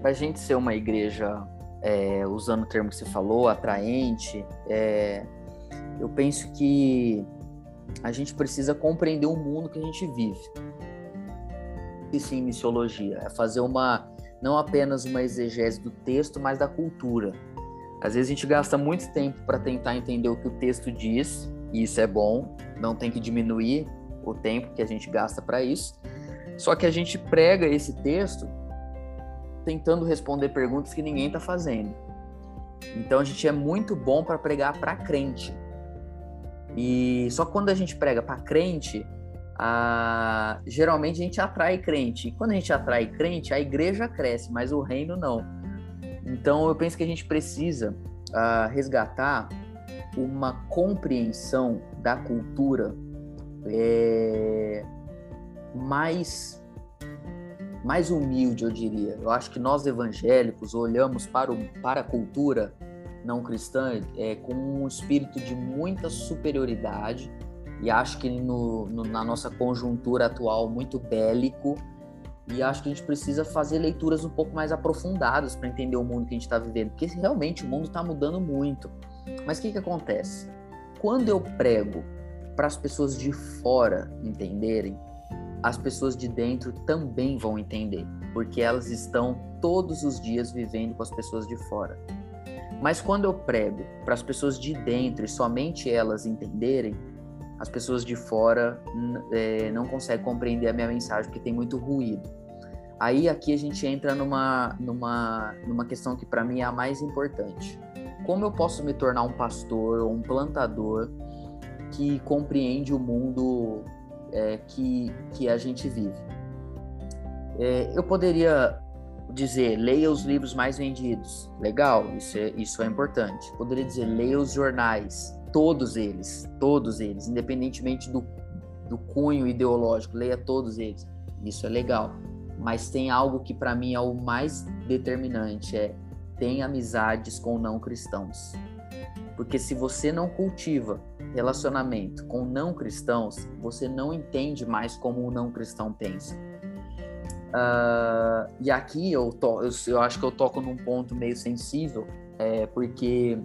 Para a gente ser uma igreja, é, usando o termo que você falou, atraente, é, eu penso que a gente precisa compreender o mundo que a gente vive. Isso em missiologia, é fazer uma não apenas uma exegese do texto, mas da cultura. Às vezes a gente gasta muito tempo para tentar entender o que o texto diz, e isso é bom, não tem que diminuir o tempo que a gente gasta para isso. Só que a gente prega esse texto tentando responder perguntas que ninguém está fazendo. Então a gente é muito bom para pregar para crente. E só quando a gente prega para crente, a... geralmente a gente atrai crente. E quando a gente atrai crente, a igreja cresce, mas o reino não. Então eu penso que a gente precisa uh, resgatar uma compreensão da cultura é, mais mais humilde, eu diria. Eu acho que nós evangélicos olhamos para, o, para a cultura não cristã é, com um espírito de muita superioridade e acho que no, no, na nossa conjuntura atual muito bélico e acho que a gente precisa fazer leituras um pouco mais aprofundadas para entender o mundo que a gente está vivendo, porque realmente o mundo está mudando muito. Mas o que, que acontece? Quando eu prego para as pessoas de fora entenderem, as pessoas de dentro também vão entender, porque elas estão todos os dias vivendo com as pessoas de fora. Mas quando eu prego para as pessoas de dentro e somente elas entenderem, as pessoas de fora é, não conseguem compreender a minha mensagem porque tem muito ruído. Aí aqui a gente entra numa, numa, numa questão que para mim é a mais importante. Como eu posso me tornar um pastor ou um plantador que compreende o mundo é, que, que a gente vive. É, eu poderia dizer, leia os livros mais vendidos. Legal, isso é, isso é importante. Poderia dizer, leia os jornais, todos eles, todos eles, independentemente do, do cunho ideológico, leia todos eles. Isso é legal. Mas tem algo que para mim é o mais determinante, é tenha amizades com não cristãos. Porque se você não cultiva relacionamento com não cristãos, você não entende mais como o não cristão pensa. Uh, e aqui eu, to, eu, eu, acho que eu toco num ponto meio sensível, é, porque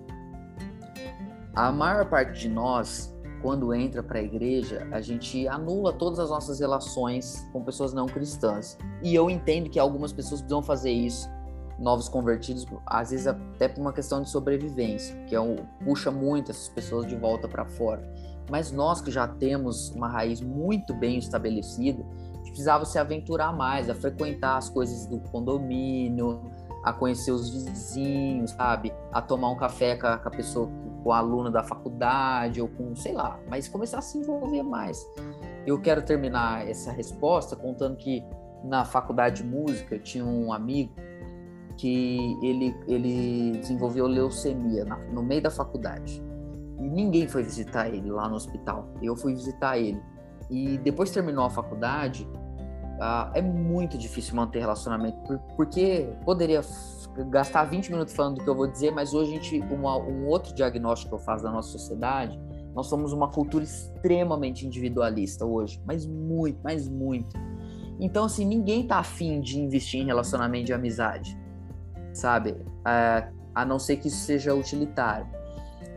a maior parte de nós, quando entra para a igreja, a gente anula todas as nossas relações com pessoas não cristãs. E eu entendo que algumas pessoas precisam fazer isso novos convertidos, às vezes até por uma questão de sobrevivência, que é um, puxa muito essas pessoas de volta para fora. Mas nós que já temos uma raiz muito bem estabelecida, precisava se aventurar mais, a frequentar as coisas do condomínio, a conhecer os vizinhos, sabe? A tomar um café com a, pessoa, com o aluno da faculdade, ou com, sei lá, mas começar a se envolver mais. Eu quero terminar essa resposta contando que na faculdade de música tinha um amigo que ele, ele desenvolveu leucemia na, no meio da faculdade. E ninguém foi visitar ele lá no hospital. Eu fui visitar ele. E depois terminou a faculdade, ah, é muito difícil manter relacionamento, porque poderia gastar 20 minutos falando do que eu vou dizer, mas hoje a gente, uma, um outro diagnóstico que eu faço da nossa sociedade, nós somos uma cultura extremamente individualista hoje, mas muito, mas muito. Então, assim, ninguém tá afim de investir em relacionamento de amizade sabe? É, a não ser que isso seja utilitário.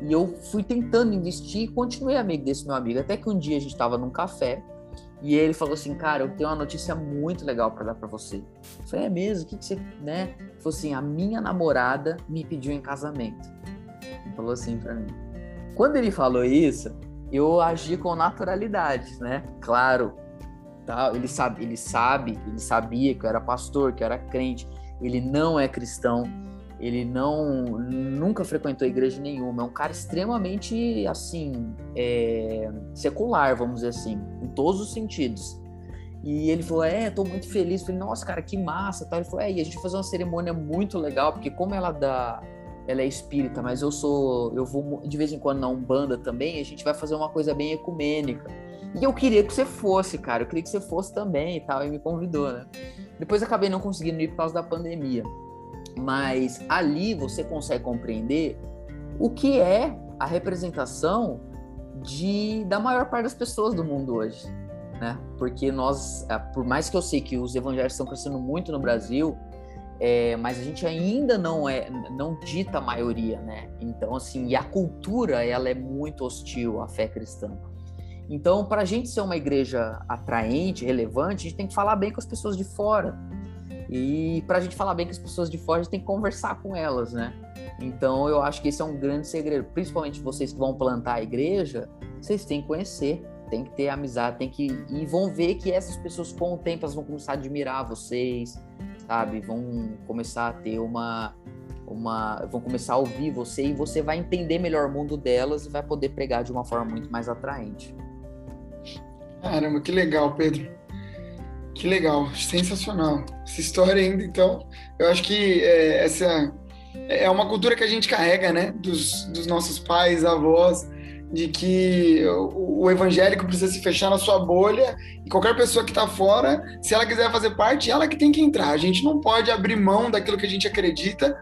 E eu fui tentando investir e continuei amigo desse meu amigo. Até que um dia a gente estava num café e ele falou assim: Cara, eu tenho uma notícia muito legal para dar para você. Eu falei: É mesmo? O que, que você. Né? Ele falou assim: A minha namorada me pediu em casamento. Ele falou assim para mim. Quando ele falou isso, eu agi com naturalidade, né? Claro, tá? ele, sabe, ele sabe, ele sabia que eu era pastor, que eu era crente ele não é cristão, ele não nunca frequentou igreja nenhuma, é um cara extremamente assim é, secular, vamos dizer assim, em todos os sentidos. E ele falou: É, tô muito feliz. Eu falei: Nossa, cara, que massa. Ele falou: É, e a gente vai fazer uma cerimônia muito legal, porque como ela dá. Ela é espírita, mas eu sou. Eu vou de vez em quando na Umbanda também. A gente vai fazer uma coisa bem ecumênica. E eu queria que você fosse, cara. Eu queria que você fosse também e tal. E me convidou, né? Depois acabei não conseguindo ir por causa da pandemia. Mas ali você consegue compreender o que é a representação de, da maior parte das pessoas do mundo hoje. Né? Porque nós, é, por mais que eu sei que os evangelhos estão crescendo muito no Brasil, é, mas a gente ainda não é, não dita a maioria, né? Então, assim, e a cultura, ela é muito hostil à fé cristã. Então, para a gente ser uma igreja atraente, relevante, a gente tem que falar bem com as pessoas de fora. E para a gente falar bem com as pessoas de fora, a gente tem que conversar com elas, né? Então, eu acho que esse é um grande segredo. Principalmente vocês que vão plantar a igreja, vocês têm que conhecer, tem que ter amizade, tem que e vão ver que essas pessoas com o tempo elas vão começar a admirar vocês, sabe? Vão começar a ter uma uma vão começar a ouvir você e você vai entender melhor o mundo delas e vai poder pregar de uma forma muito mais atraente. Caramba, que legal, Pedro. Que legal, sensacional. Essa história ainda, então, eu acho que é, essa é uma cultura que a gente carrega, né, dos, dos nossos pais, avós, de que o, o, evangélico precisa se fechar na sua bolha e qualquer pessoa que está fora, se ela quiser fazer parte, ela que tem que entrar. A gente não pode abrir mão daquilo que a gente acredita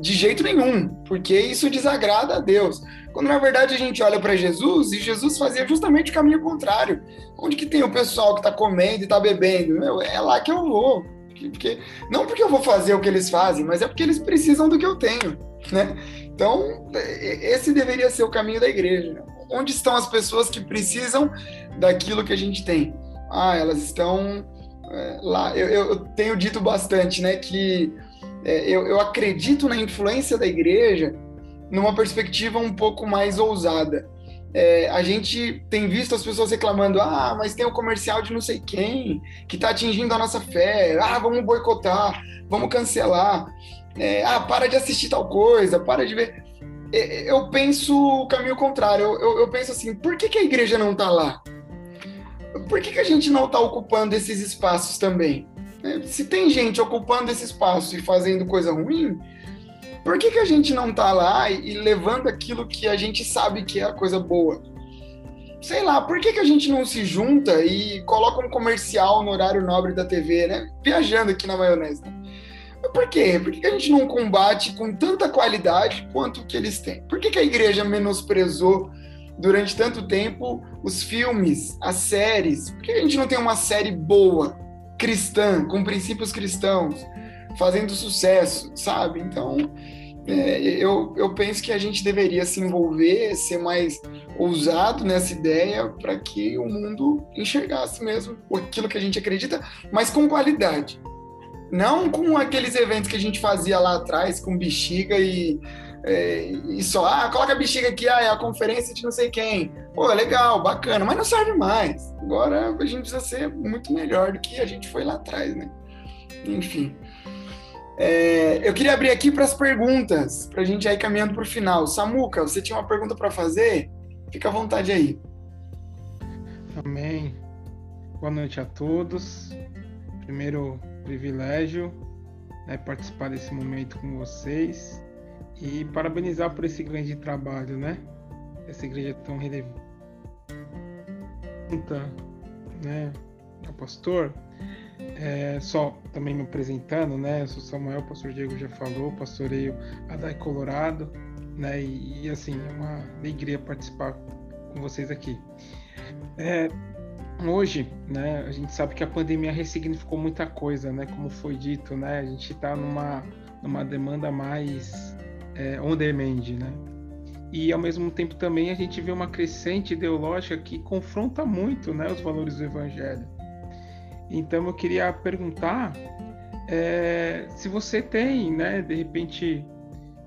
de jeito nenhum, porque isso desagrada a Deus. Quando na verdade a gente olha para Jesus e Jesus fazia justamente o caminho contrário. Onde que tem o pessoal que está comendo e está bebendo? Meu, é lá que eu vou. Porque, não porque eu vou fazer o que eles fazem, mas é porque eles precisam do que eu tenho, né? Então, esse deveria ser o caminho da igreja. Onde estão as pessoas que precisam daquilo que a gente tem? Ah, elas estão é, lá. Eu, eu, tenho dito bastante, né, que é, eu, eu acredito na influência da igreja numa perspectiva um pouco mais ousada. É, a gente tem visto as pessoas reclamando: ah, mas tem o um comercial de não sei quem que está atingindo a nossa fé, ah, vamos boicotar, vamos cancelar, é, ah, para de assistir tal coisa, para de ver. É, eu penso o caminho contrário, eu, eu, eu penso assim: por que, que a igreja não está lá? Por que, que a gente não está ocupando esses espaços também? Se tem gente ocupando esse espaço e fazendo coisa ruim, por que, que a gente não tá lá e, e levando aquilo que a gente sabe que é a coisa boa? Sei lá, por que, que a gente não se junta e coloca um comercial no horário nobre da TV, né? Viajando aqui na maionese. Né? Por quê? Por que, que a gente não combate com tanta qualidade quanto que eles têm? Por que, que a igreja menosprezou durante tanto tempo os filmes, as séries? Por que a gente não tem uma série boa, cristã, com princípios cristãos? fazendo sucesso, sabe? Então, é, eu, eu penso que a gente deveria se envolver, ser mais ousado nessa ideia para que o mundo enxergasse mesmo aquilo que a gente acredita, mas com qualidade. Não com aqueles eventos que a gente fazia lá atrás, com bexiga e, é, e só, ah, coloca a bexiga aqui, ah, é a conferência de não sei quem. Pô, legal, bacana, mas não serve mais. Agora a gente precisa ser muito melhor do que a gente foi lá atrás, né? Enfim. É, eu queria abrir aqui para as perguntas, para a gente ir caminhando para o final. Samuca, você tinha uma pergunta para fazer? Fica à vontade aí. Amém. Boa noite a todos. Primeiro privilégio né, participar desse momento com vocês e parabenizar por esse grande trabalho, né? Essa igreja tão relevante. Né, ao pastor, é, só também me apresentando, né? Eu sou Samuel, o pastor Diego já falou, pastoreio Adai Colorado, né? E, e, assim, é uma alegria participar com vocês aqui. É, hoje, né? A gente sabe que a pandemia ressignificou muita coisa, né? Como foi dito, né? A gente está numa, numa demanda mais é, on demand, né? E ao mesmo tempo também a gente vê uma crescente ideológica que confronta muito, né? Os valores do evangelho. Então eu queria perguntar é, se você tem, né, de repente,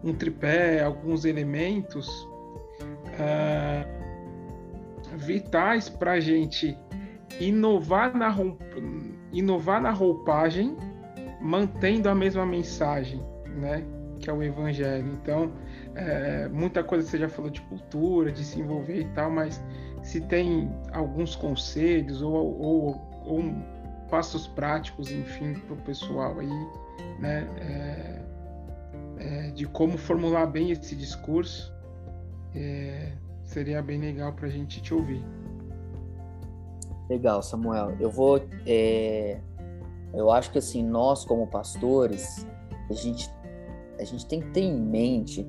um tripé, alguns elementos é, vitais para a gente inovar na, inovar na roupagem, mantendo a mesma mensagem, né, que é o evangelho. Então, é, muita coisa você já falou de cultura, de se envolver e tal, mas se tem alguns conselhos ou, ou, ou passos práticos, enfim, para o pessoal aí, né, é, é, de como formular bem esse discurso, é, seria bem legal para a gente te ouvir. Legal, Samuel. Eu vou, é, eu acho que assim nós como pastores, a gente, a gente tem que ter em mente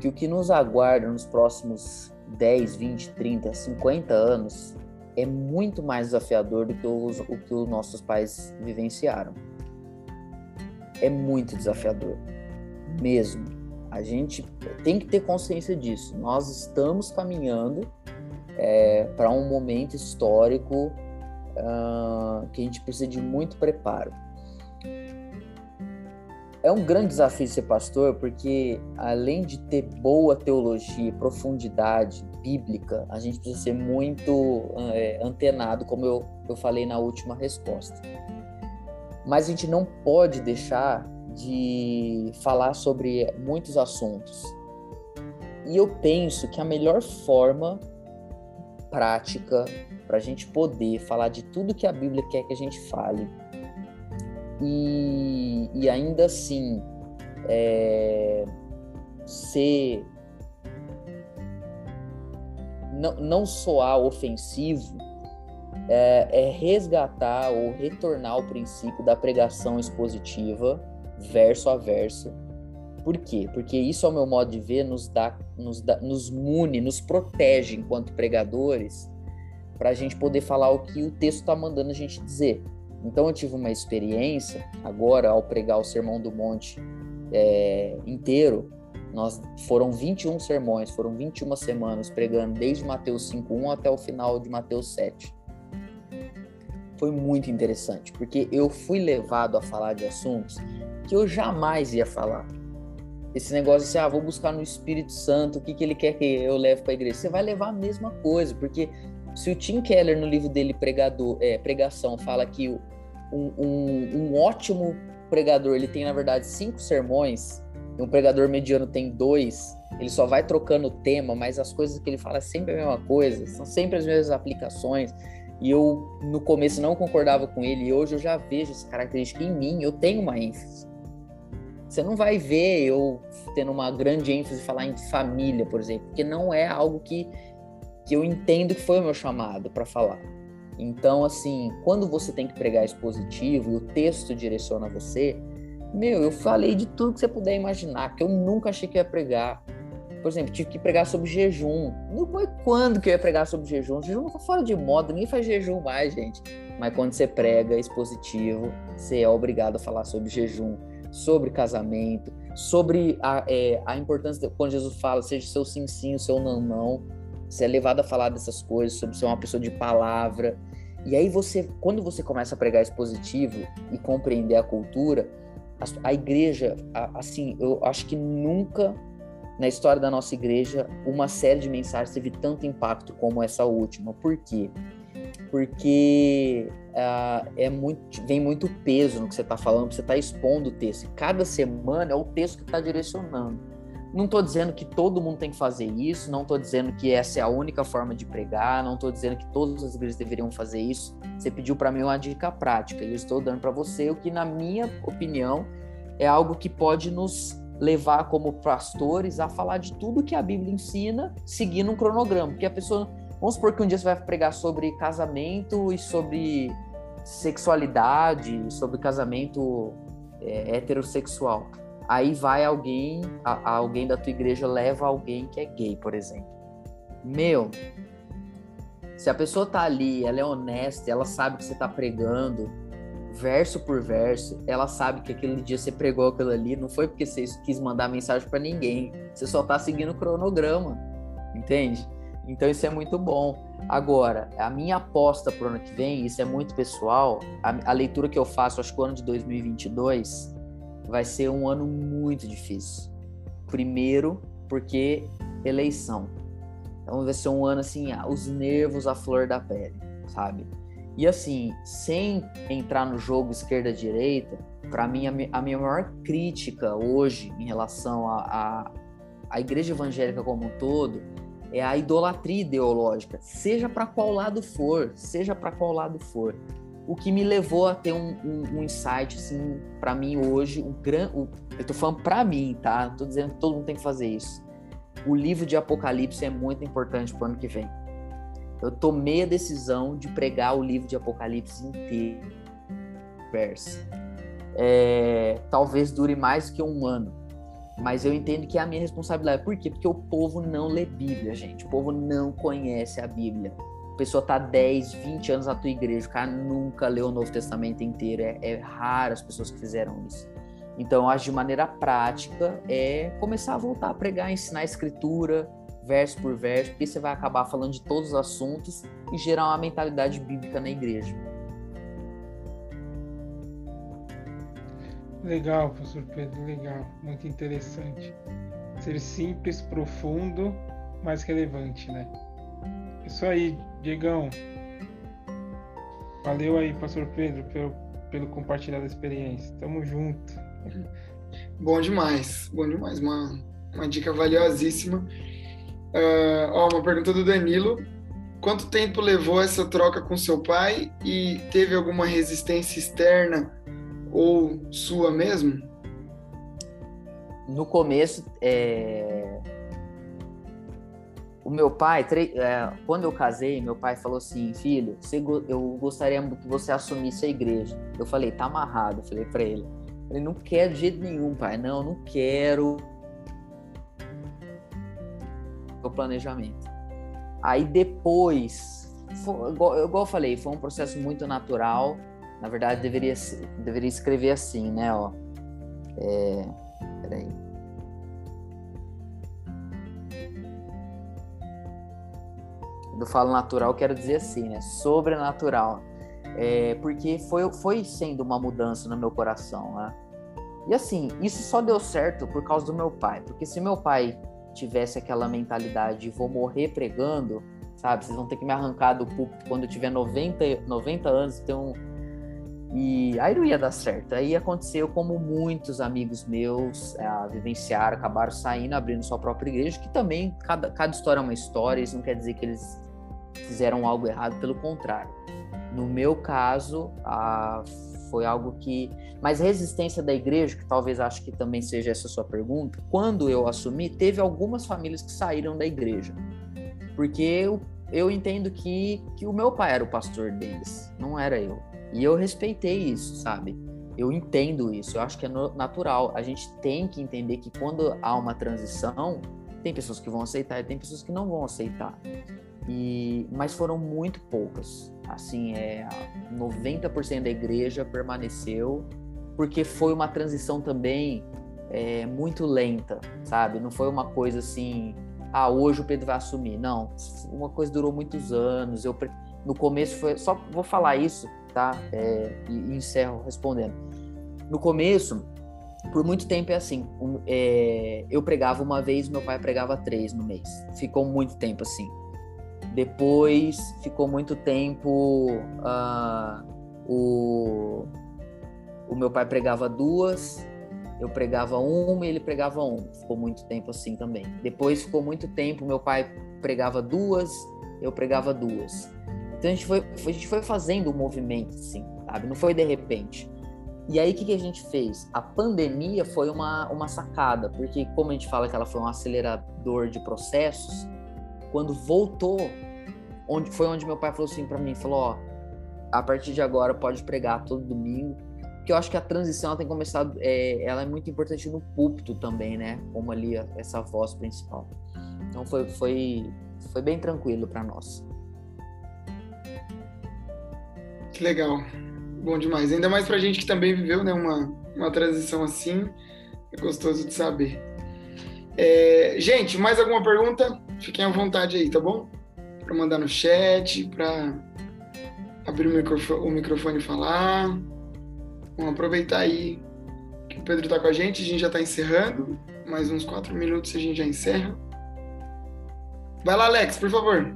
que o que nos aguarda nos próximos 10, 20, 30, 50 anos é muito mais desafiador do que os, o que os nossos pais vivenciaram. É muito desafiador, mesmo. A gente tem que ter consciência disso. Nós estamos caminhando é, para um momento histórico uh, que a gente precisa de muito preparo é um grande desafio ser pastor, porque além de ter boa teologia, profundidade bíblica, a gente precisa ser muito é, antenado, como eu, eu falei na última resposta. mas a gente não pode deixar de falar sobre muitos assuntos. E eu penso que a melhor forma prática para a gente poder falar de tudo que a Bíblia quer que a gente fale e, e ainda assim é, ser não, não soar ofensivo é, é resgatar ou retornar ao princípio da pregação expositiva verso a verso. Por quê? Porque isso, ao meu modo de ver, nos dá, nos, dá, nos mune, nos protege enquanto pregadores, para a gente poder falar o que o texto está mandando a gente dizer. Então, eu tive uma experiência agora ao pregar o Sermão do Monte é, inteiro. Nós foram 21 sermões, foram 21 semanas pregando desde Mateus 5:1 até o final de Mateus 7 foi muito interessante, porque eu fui levado a falar de assuntos que eu jamais ia falar. Esse negócio de ah, vou buscar no Espírito Santo o que, que ele quer que eu leve para a igreja. Você vai levar a mesma coisa, porque se o Tim Keller, no livro dele, Pregador, é, Pregação, fala que um, um, um ótimo pregador ele tem, na verdade, cinco sermões, e um pregador mediano tem dois, ele só vai trocando o tema, mas as coisas que ele fala é sempre a mesma coisa, são sempre as mesmas aplicações. E eu, no começo, não concordava com ele, e hoje eu já vejo essa característica em mim, eu tenho uma ênfase. Você não vai ver eu tendo uma grande ênfase falar em família, por exemplo, porque não é algo que, que eu entendo que foi o meu chamado para falar. Então, assim, quando você tem que pregar expositivo e o texto direciona você, meu, eu falei de tudo que você puder imaginar, que eu nunca achei que ia pregar. Por exemplo, tive que pregar sobre jejum. Não foi quando que eu ia pregar sobre jejum. O jejum não tá fora de moda, ninguém faz jejum mais, gente. Mas quando você prega expositivo, você é obrigado a falar sobre jejum sobre casamento, sobre a, é, a importância, de, quando Jesus fala, seja seu sim, sim, o seu não, não. Você é levado a falar dessas coisas, sobre ser uma pessoa de palavra. E aí você, quando você começa a pregar expositivo e compreender a cultura, a, a igreja, a, assim, eu acho que nunca na história da nossa igreja uma série de mensagens teve tanto impacto como essa última. Por quê? porque uh, é muito, vem muito peso no que você está falando, você está expondo o texto. Cada semana é o texto que está direcionando. Não estou dizendo que todo mundo tem que fazer isso, não estou dizendo que essa é a única forma de pregar, não estou dizendo que todas as igrejas deveriam fazer isso. Você pediu para mim uma dica prática e eu estou dando para você o que, na minha opinião, é algo que pode nos levar como pastores a falar de tudo que a Bíblia ensina, seguindo um cronograma, porque a pessoa Vamos supor que um dia você vai pregar sobre casamento e sobre sexualidade, sobre casamento é, heterossexual. Aí vai alguém, a, alguém da tua igreja leva alguém que é gay, por exemplo. Meu, se a pessoa tá ali, ela é honesta, ela sabe que você tá pregando, verso por verso, ela sabe que aquele dia você pregou aquilo ali, não foi porque você quis mandar mensagem para ninguém, você só tá seguindo o cronograma, entende? Então isso é muito bom. Agora, a minha aposta para o ano que vem, isso é muito pessoal, a, a, leitura que eu faço, acho que o ano de 2022 vai ser um ano muito difícil. Primeiro, porque eleição. Então vai ser um ano assim, os nervos à flor da pele, sabe? E assim, sem entrar no jogo esquerda-direita, para mim a, minha maior crítica hoje em relação à igreja evangélica como um todo é a idolatria ideológica, seja para qual lado for, seja para qual lado for. O que me levou a ter um, um, um insight, assim, para mim hoje, um gran, eu tô falando para mim, tá? Não tô dizendo que todo mundo tem que fazer isso. O livro de Apocalipse é muito importante pro ano que vem. Eu tomei a decisão de pregar o livro de Apocalipse inteiro. É, talvez dure mais que um ano mas eu entendo que é a minha responsabilidade. Por quê? Porque o povo não lê Bíblia, gente. O povo não conhece a Bíblia. A pessoa tá 10, 20 anos na tua igreja, o cara nunca leu o Novo Testamento inteiro. É, é raro as pessoas que fizeram isso. Então, eu acho de maneira prática é começar a voltar a pregar, ensinar a escritura, verso por verso, porque você vai acabar falando de todos os assuntos e gerar uma mentalidade bíblica na igreja. Legal, professor Pedro, legal, muito interessante. Ser simples, profundo, mas relevante, né? Isso aí, Diegão. Valeu aí, pastor Pedro, pelo, pelo compartilhar da experiência. Tamo junto. Bom demais, bom demais. Uma, uma dica valiosíssima. Uh, ó, uma pergunta do Danilo. Quanto tempo levou essa troca com seu pai e teve alguma resistência externa ou sua mesmo? No começo, é... o meu pai, é, quando eu casei, meu pai falou assim, filho, eu gostaria que você assumisse a igreja. Eu falei, tá amarrado, eu falei para ele. Ele não quer de jeito nenhum, pai. Não, não quero. O planejamento. Aí depois, foi, igual, igual eu falei, foi um processo muito natural. Na verdade, deveria, deveria escrever assim, né? Ó. É, peraí. Eu falo natural, quero dizer assim, né? Sobrenatural é, porque foi, foi sendo uma mudança no meu coração, né? E assim, isso só deu certo por causa do meu pai, porque se meu pai tivesse aquela mentalidade de vou morrer pregando, sabe? Vocês vão ter que me arrancar do púlpito quando eu tiver 90, 90 anos, então... E aí não ia dar certo. Aí aconteceu como muitos amigos meus é, vivenciaram, acabaram saindo, abrindo sua própria igreja, que também, cada, cada história é uma história, isso não quer dizer que eles fizeram algo errado, pelo contrário. No meu caso, ah, foi algo que. Mas resistência da igreja, que talvez acho que também seja essa sua pergunta, quando eu assumi, teve algumas famílias que saíram da igreja. Porque eu, eu entendo que, que o meu pai era o pastor deles, não era eu. E eu respeitei isso, sabe? Eu entendo isso, eu acho que é natural. A gente tem que entender que quando há uma transição, tem pessoas que vão aceitar e tem pessoas que não vão aceitar. E, mas foram muito poucas. Assim, é 90% da igreja permaneceu porque foi uma transição também é, muito lenta, sabe? Não foi uma coisa assim, ah, hoje o Pedro vai assumir. Não, uma coisa durou muitos anos. Eu no começo foi só vou falar isso, tá? É, e, encerro respondendo. No começo, por muito tempo é assim. É, eu pregava uma vez, meu pai pregava três no mês. Ficou muito tempo assim. Depois ficou muito tempo uh, o, o meu pai pregava duas, eu pregava uma e ele pregava uma. Ficou muito tempo assim também. Depois ficou muito tempo, meu pai pregava duas, eu pregava duas. Então a gente foi, a gente foi fazendo um movimento assim, sabe? Não foi de repente. E aí o que, que a gente fez? A pandemia foi uma, uma sacada, porque como a gente fala que ela foi um acelerador de processos, quando voltou, onde foi onde meu pai falou assim para mim, falou, ó, a partir de agora pode pregar todo domingo, que eu acho que a transição tem começado, é, ela é muito importante no púlpito também, né? Como ali essa voz principal. Então foi foi foi bem tranquilo para nós. Que legal, bom demais. Ainda mais para gente que também viveu, né, uma uma transição assim, é gostoso de saber. É, gente, mais alguma pergunta? Fiquem à vontade aí, tá bom? Para mandar no chat, para abrir o microfone, o microfone e falar. Vamos aproveitar aí que o Pedro está com a gente, a gente já está encerrando. Mais uns quatro minutos a gente já encerra. Vai lá, Alex, por favor.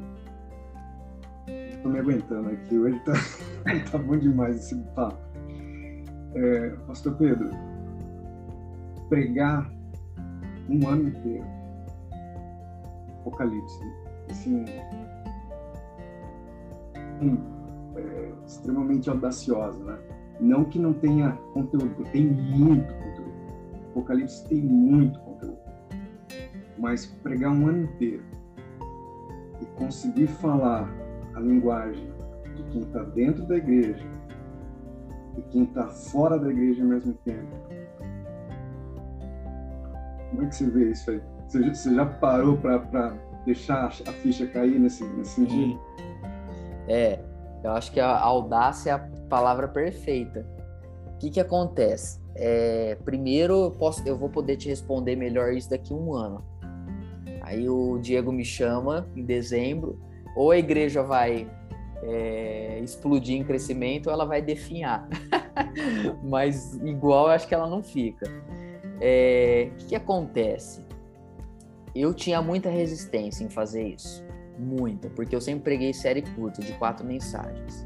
Estou me aguentando aqui, hoje tá, tá bom demais esse papo. É, Pastor Pedro, pregar um ano inteiro. Apocalipse. Assim, é, extremamente audaciosa, né? Não que não tenha conteúdo, tem muito conteúdo. Apocalipse tem muito conteúdo. Mas pregar um ano inteiro e conseguir falar a linguagem de quem está dentro da igreja e quem está fora da igreja ao mesmo tempo como é que você vê isso aí? Você, você já parou para deixar a ficha cair nesse, nesse sentido? É, eu acho que a audácia é a palavra perfeita. O que, que acontece? É, primeiro, eu, posso, eu vou poder te responder melhor isso daqui a um ano. Aí o Diego me chama em dezembro, ou a igreja vai é, explodir em crescimento, ou ela vai definhar. Mas igual, eu acho que ela não fica. É, o que, que acontece? Eu tinha muita resistência em fazer isso. Muita, porque eu sempre preguei série curta, de quatro mensagens.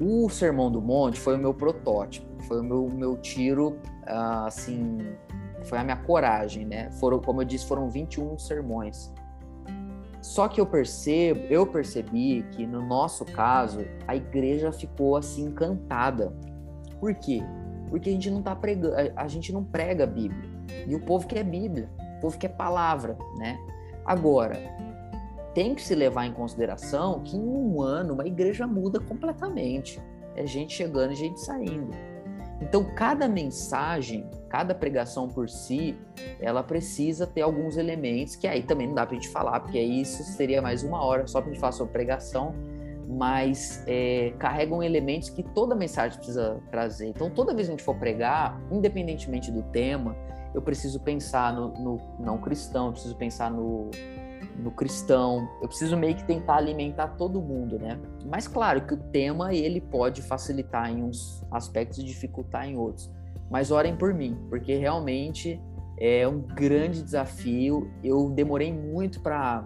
O Sermão do Monte foi o meu protótipo, foi o meu, meu tiro, ah, assim, foi a minha coragem, né? Foram, como eu disse, foram 21 sermões. Só que eu percebo, eu percebi que no nosso caso, a igreja ficou assim encantada. Por quê? Porque a gente não tá pregando, a gente não prega a Bíblia. E o povo quer Bíblia, povo quer palavra, né? Agora, tem que se levar em consideração que em um ano uma igreja muda completamente. É gente chegando e gente saindo. Então, cada mensagem, cada pregação por si, ela precisa ter alguns elementos que aí também não dá para a gente falar, porque aí isso seria mais uma hora só para a gente falar sobre pregação, mas é, carregam elementos que toda mensagem precisa trazer. Então, toda vez que a gente for pregar, independentemente do tema, eu preciso pensar no, no não cristão, eu preciso pensar no no cristão. Eu preciso meio que tentar alimentar todo mundo, né? Mas claro que o tema ele pode facilitar em uns aspectos e dificultar em outros. Mas orem por mim, porque realmente é um grande desafio. Eu demorei muito para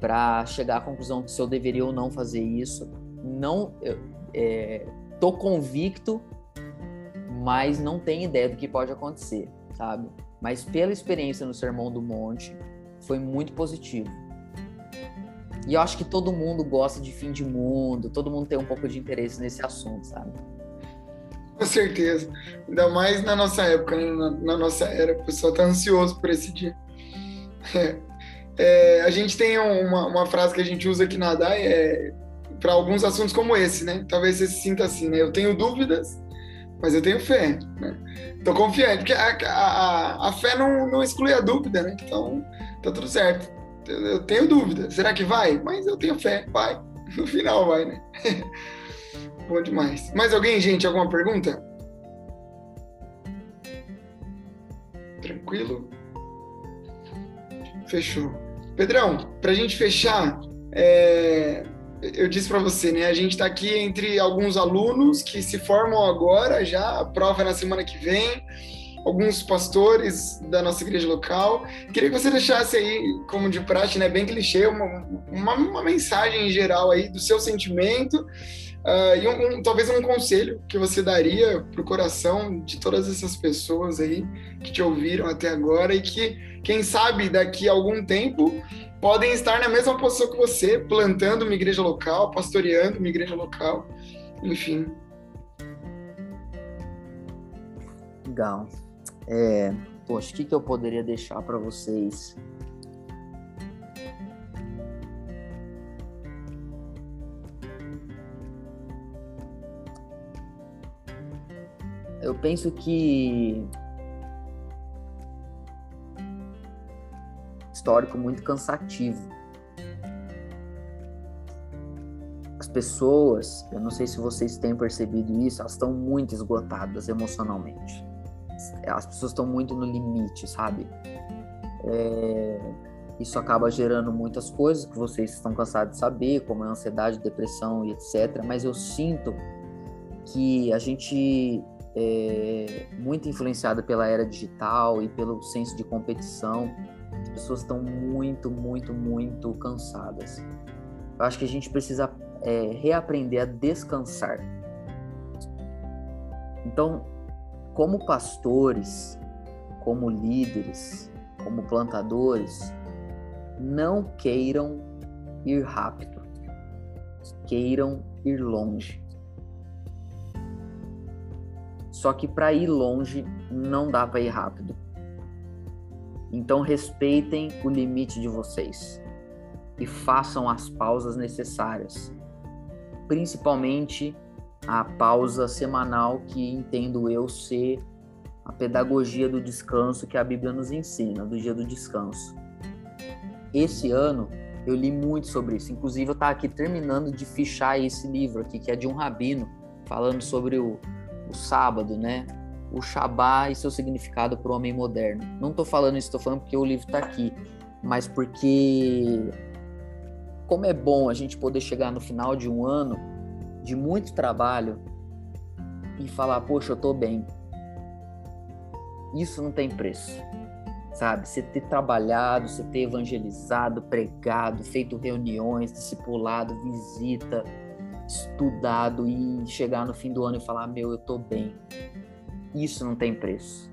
para chegar à conclusão de se eu deveria ou não fazer isso. Não, é, tô convicto, mas não tenho ideia do que pode acontecer, sabe? Mas pela experiência no Sermão do Monte, foi muito positivo. E eu acho que todo mundo gosta de fim de mundo, todo mundo tem um pouco de interesse nesse assunto, sabe? Com certeza. Ainda mais na nossa época, né? na, na, nossa era, o pessoal tá ansioso por esse dia. É. É, a gente tem uma, uma, frase que a gente usa aqui na DAI é, para alguns assuntos como esse, né? Talvez você se sinta assim, né? Eu tenho dúvidas, mas eu tenho fé, né? Tô confiante, porque a, a, a fé não, não exclui a dúvida, né? Então, tá tudo certo. Eu, tenho dúvida, será que vai? Mas eu tenho fé, vai. No final vai, né? Bom demais. Mais alguém, gente? Alguma pergunta? Tranquilo? Fechou. Pedrão, para a gente fechar, é... eu disse para você, né? A gente está aqui entre alguns alunos que se formam agora, já a prova é na semana que vem alguns pastores da nossa igreja local. Queria que você deixasse aí, como de praxe, né, bem clichê, uma, uma, uma mensagem em geral aí do seu sentimento uh, e um, um, talvez um conselho que você daria para o coração de todas essas pessoas aí que te ouviram até agora e que, quem sabe, daqui a algum tempo podem estar na mesma posição que você, plantando uma igreja local, pastoreando uma igreja local, enfim. Legal. É, poxa, o que, que eu poderia deixar para vocês? Eu penso que histórico muito cansativo. As pessoas, eu não sei se vocês têm percebido isso, elas estão muito esgotadas emocionalmente as pessoas estão muito no limite, sabe? É, isso acaba gerando muitas coisas que vocês estão cansados de saber, como a ansiedade, depressão e etc. Mas eu sinto que a gente é muito influenciado pela era digital e pelo senso de competição. As pessoas estão muito, muito, muito cansadas. Eu acho que a gente precisa é, reaprender a descansar. Então, como pastores, como líderes, como plantadores, não queiram ir rápido, queiram ir longe. Só que para ir longe não dá para ir rápido. Então respeitem o limite de vocês e façam as pausas necessárias, principalmente a pausa semanal que entendo eu ser a pedagogia do descanso que a Bíblia nos ensina, do dia do descanso. Esse ano eu li muito sobre isso, inclusive eu estava aqui terminando de fichar esse livro aqui, que é de um rabino, falando sobre o, o sábado, né? O Shabá e seu significado para o homem moderno. Não estou falando isso, estou falando porque o livro está aqui, mas porque como é bom a gente poder chegar no final de um ano de muito trabalho e falar, poxa, eu tô bem. Isso não tem preço. Sabe? Você ter trabalhado, você ter evangelizado, pregado, feito reuniões, discipulado, visita, estudado e chegar no fim do ano e falar: Meu, eu tô bem. Isso não tem preço.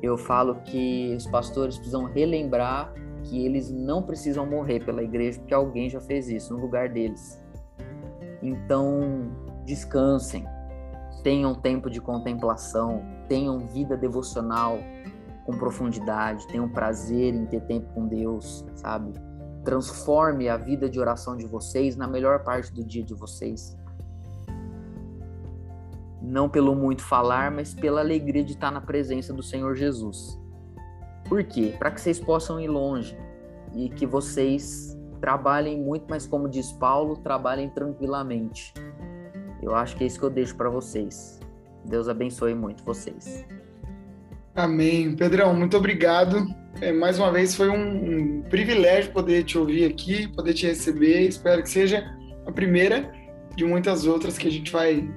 Eu falo que os pastores precisam relembrar que eles não precisam morrer pela igreja porque alguém já fez isso no lugar deles. Então, descansem, tenham tempo de contemplação, tenham vida devocional com profundidade, tenham prazer em ter tempo com Deus, sabe? Transforme a vida de oração de vocês na melhor parte do dia de vocês. Não pelo muito falar, mas pela alegria de estar na presença do Senhor Jesus. Por quê? Para que vocês possam ir longe e que vocês trabalhem muito, mas como diz Paulo, trabalhem tranquilamente. Eu acho que é isso que eu deixo para vocês. Deus abençoe muito vocês. Amém. Pedrão, muito obrigado. É, mais uma vez foi um, um, privilégio poder te ouvir aqui, poder te receber. Espero que seja a primeira de muitas outras que a gente vai,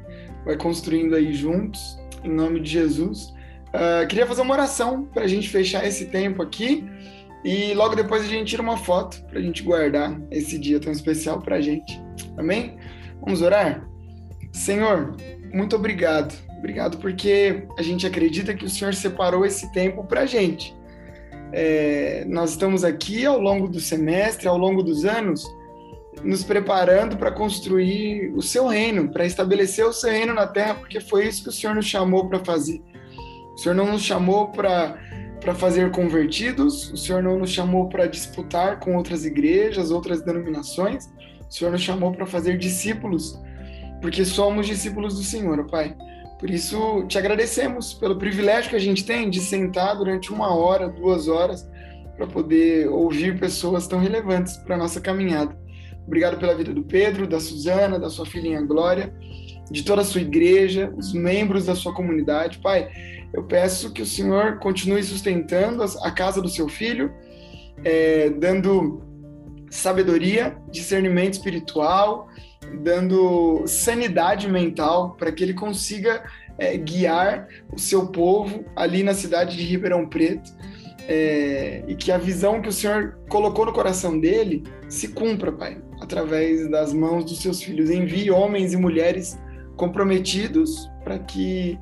vai construindo aí juntos, em nome de Jesus. Uh, queria fazer uma oração para a gente fechar esse tempo aqui e logo depois a gente tira uma foto para a gente guardar esse dia tão especial para a gente. Amém? Vamos orar? Senhor, muito obrigado. Obrigado porque a gente acredita que o Senhor separou esse tempo para a gente. É, nós estamos aqui ao longo do semestre, ao longo dos anos, nos preparando para construir o seu reino, para estabelecer o seu reino na terra, porque foi isso que o Senhor nos chamou para fazer. O Senhor não nos chamou para fazer convertidos, o Senhor não nos chamou para disputar com outras igrejas, outras denominações, o Senhor nos chamou para fazer discípulos, porque somos discípulos do Senhor, Pai. Por isso, te agradecemos pelo privilégio que a gente tem de sentar durante uma hora, duas horas, para poder ouvir pessoas tão relevantes para a nossa caminhada. Obrigado pela vida do Pedro, da Suzana, da sua filhinha Glória de toda a sua igreja, os membros da sua comunidade. Pai, eu peço que o Senhor continue sustentando a casa do seu filho, é, dando sabedoria, discernimento espiritual, dando sanidade mental para que ele consiga é, guiar o seu povo ali na cidade de Ribeirão Preto. É, e que a visão que o Senhor colocou no coração dele se cumpra, Pai, através das mãos dos seus filhos. Envie homens e mulheres comprometidos para que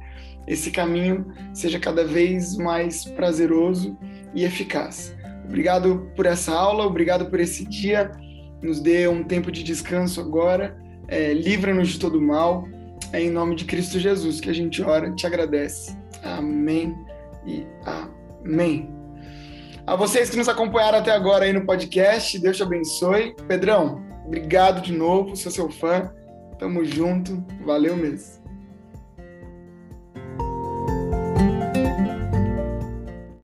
esse caminho seja cada vez mais prazeroso e eficaz. Obrigado por essa aula, obrigado por esse dia. Nos dê um tempo de descanso agora. É, Livra-nos de todo mal. É em nome de Cristo Jesus que a gente ora, te agradece. Amém e amém. A vocês que nos acompanharam até agora aí no podcast, Deus te abençoe. Pedrão, obrigado de novo, sou seu fã. Tamo junto. Valeu mesmo.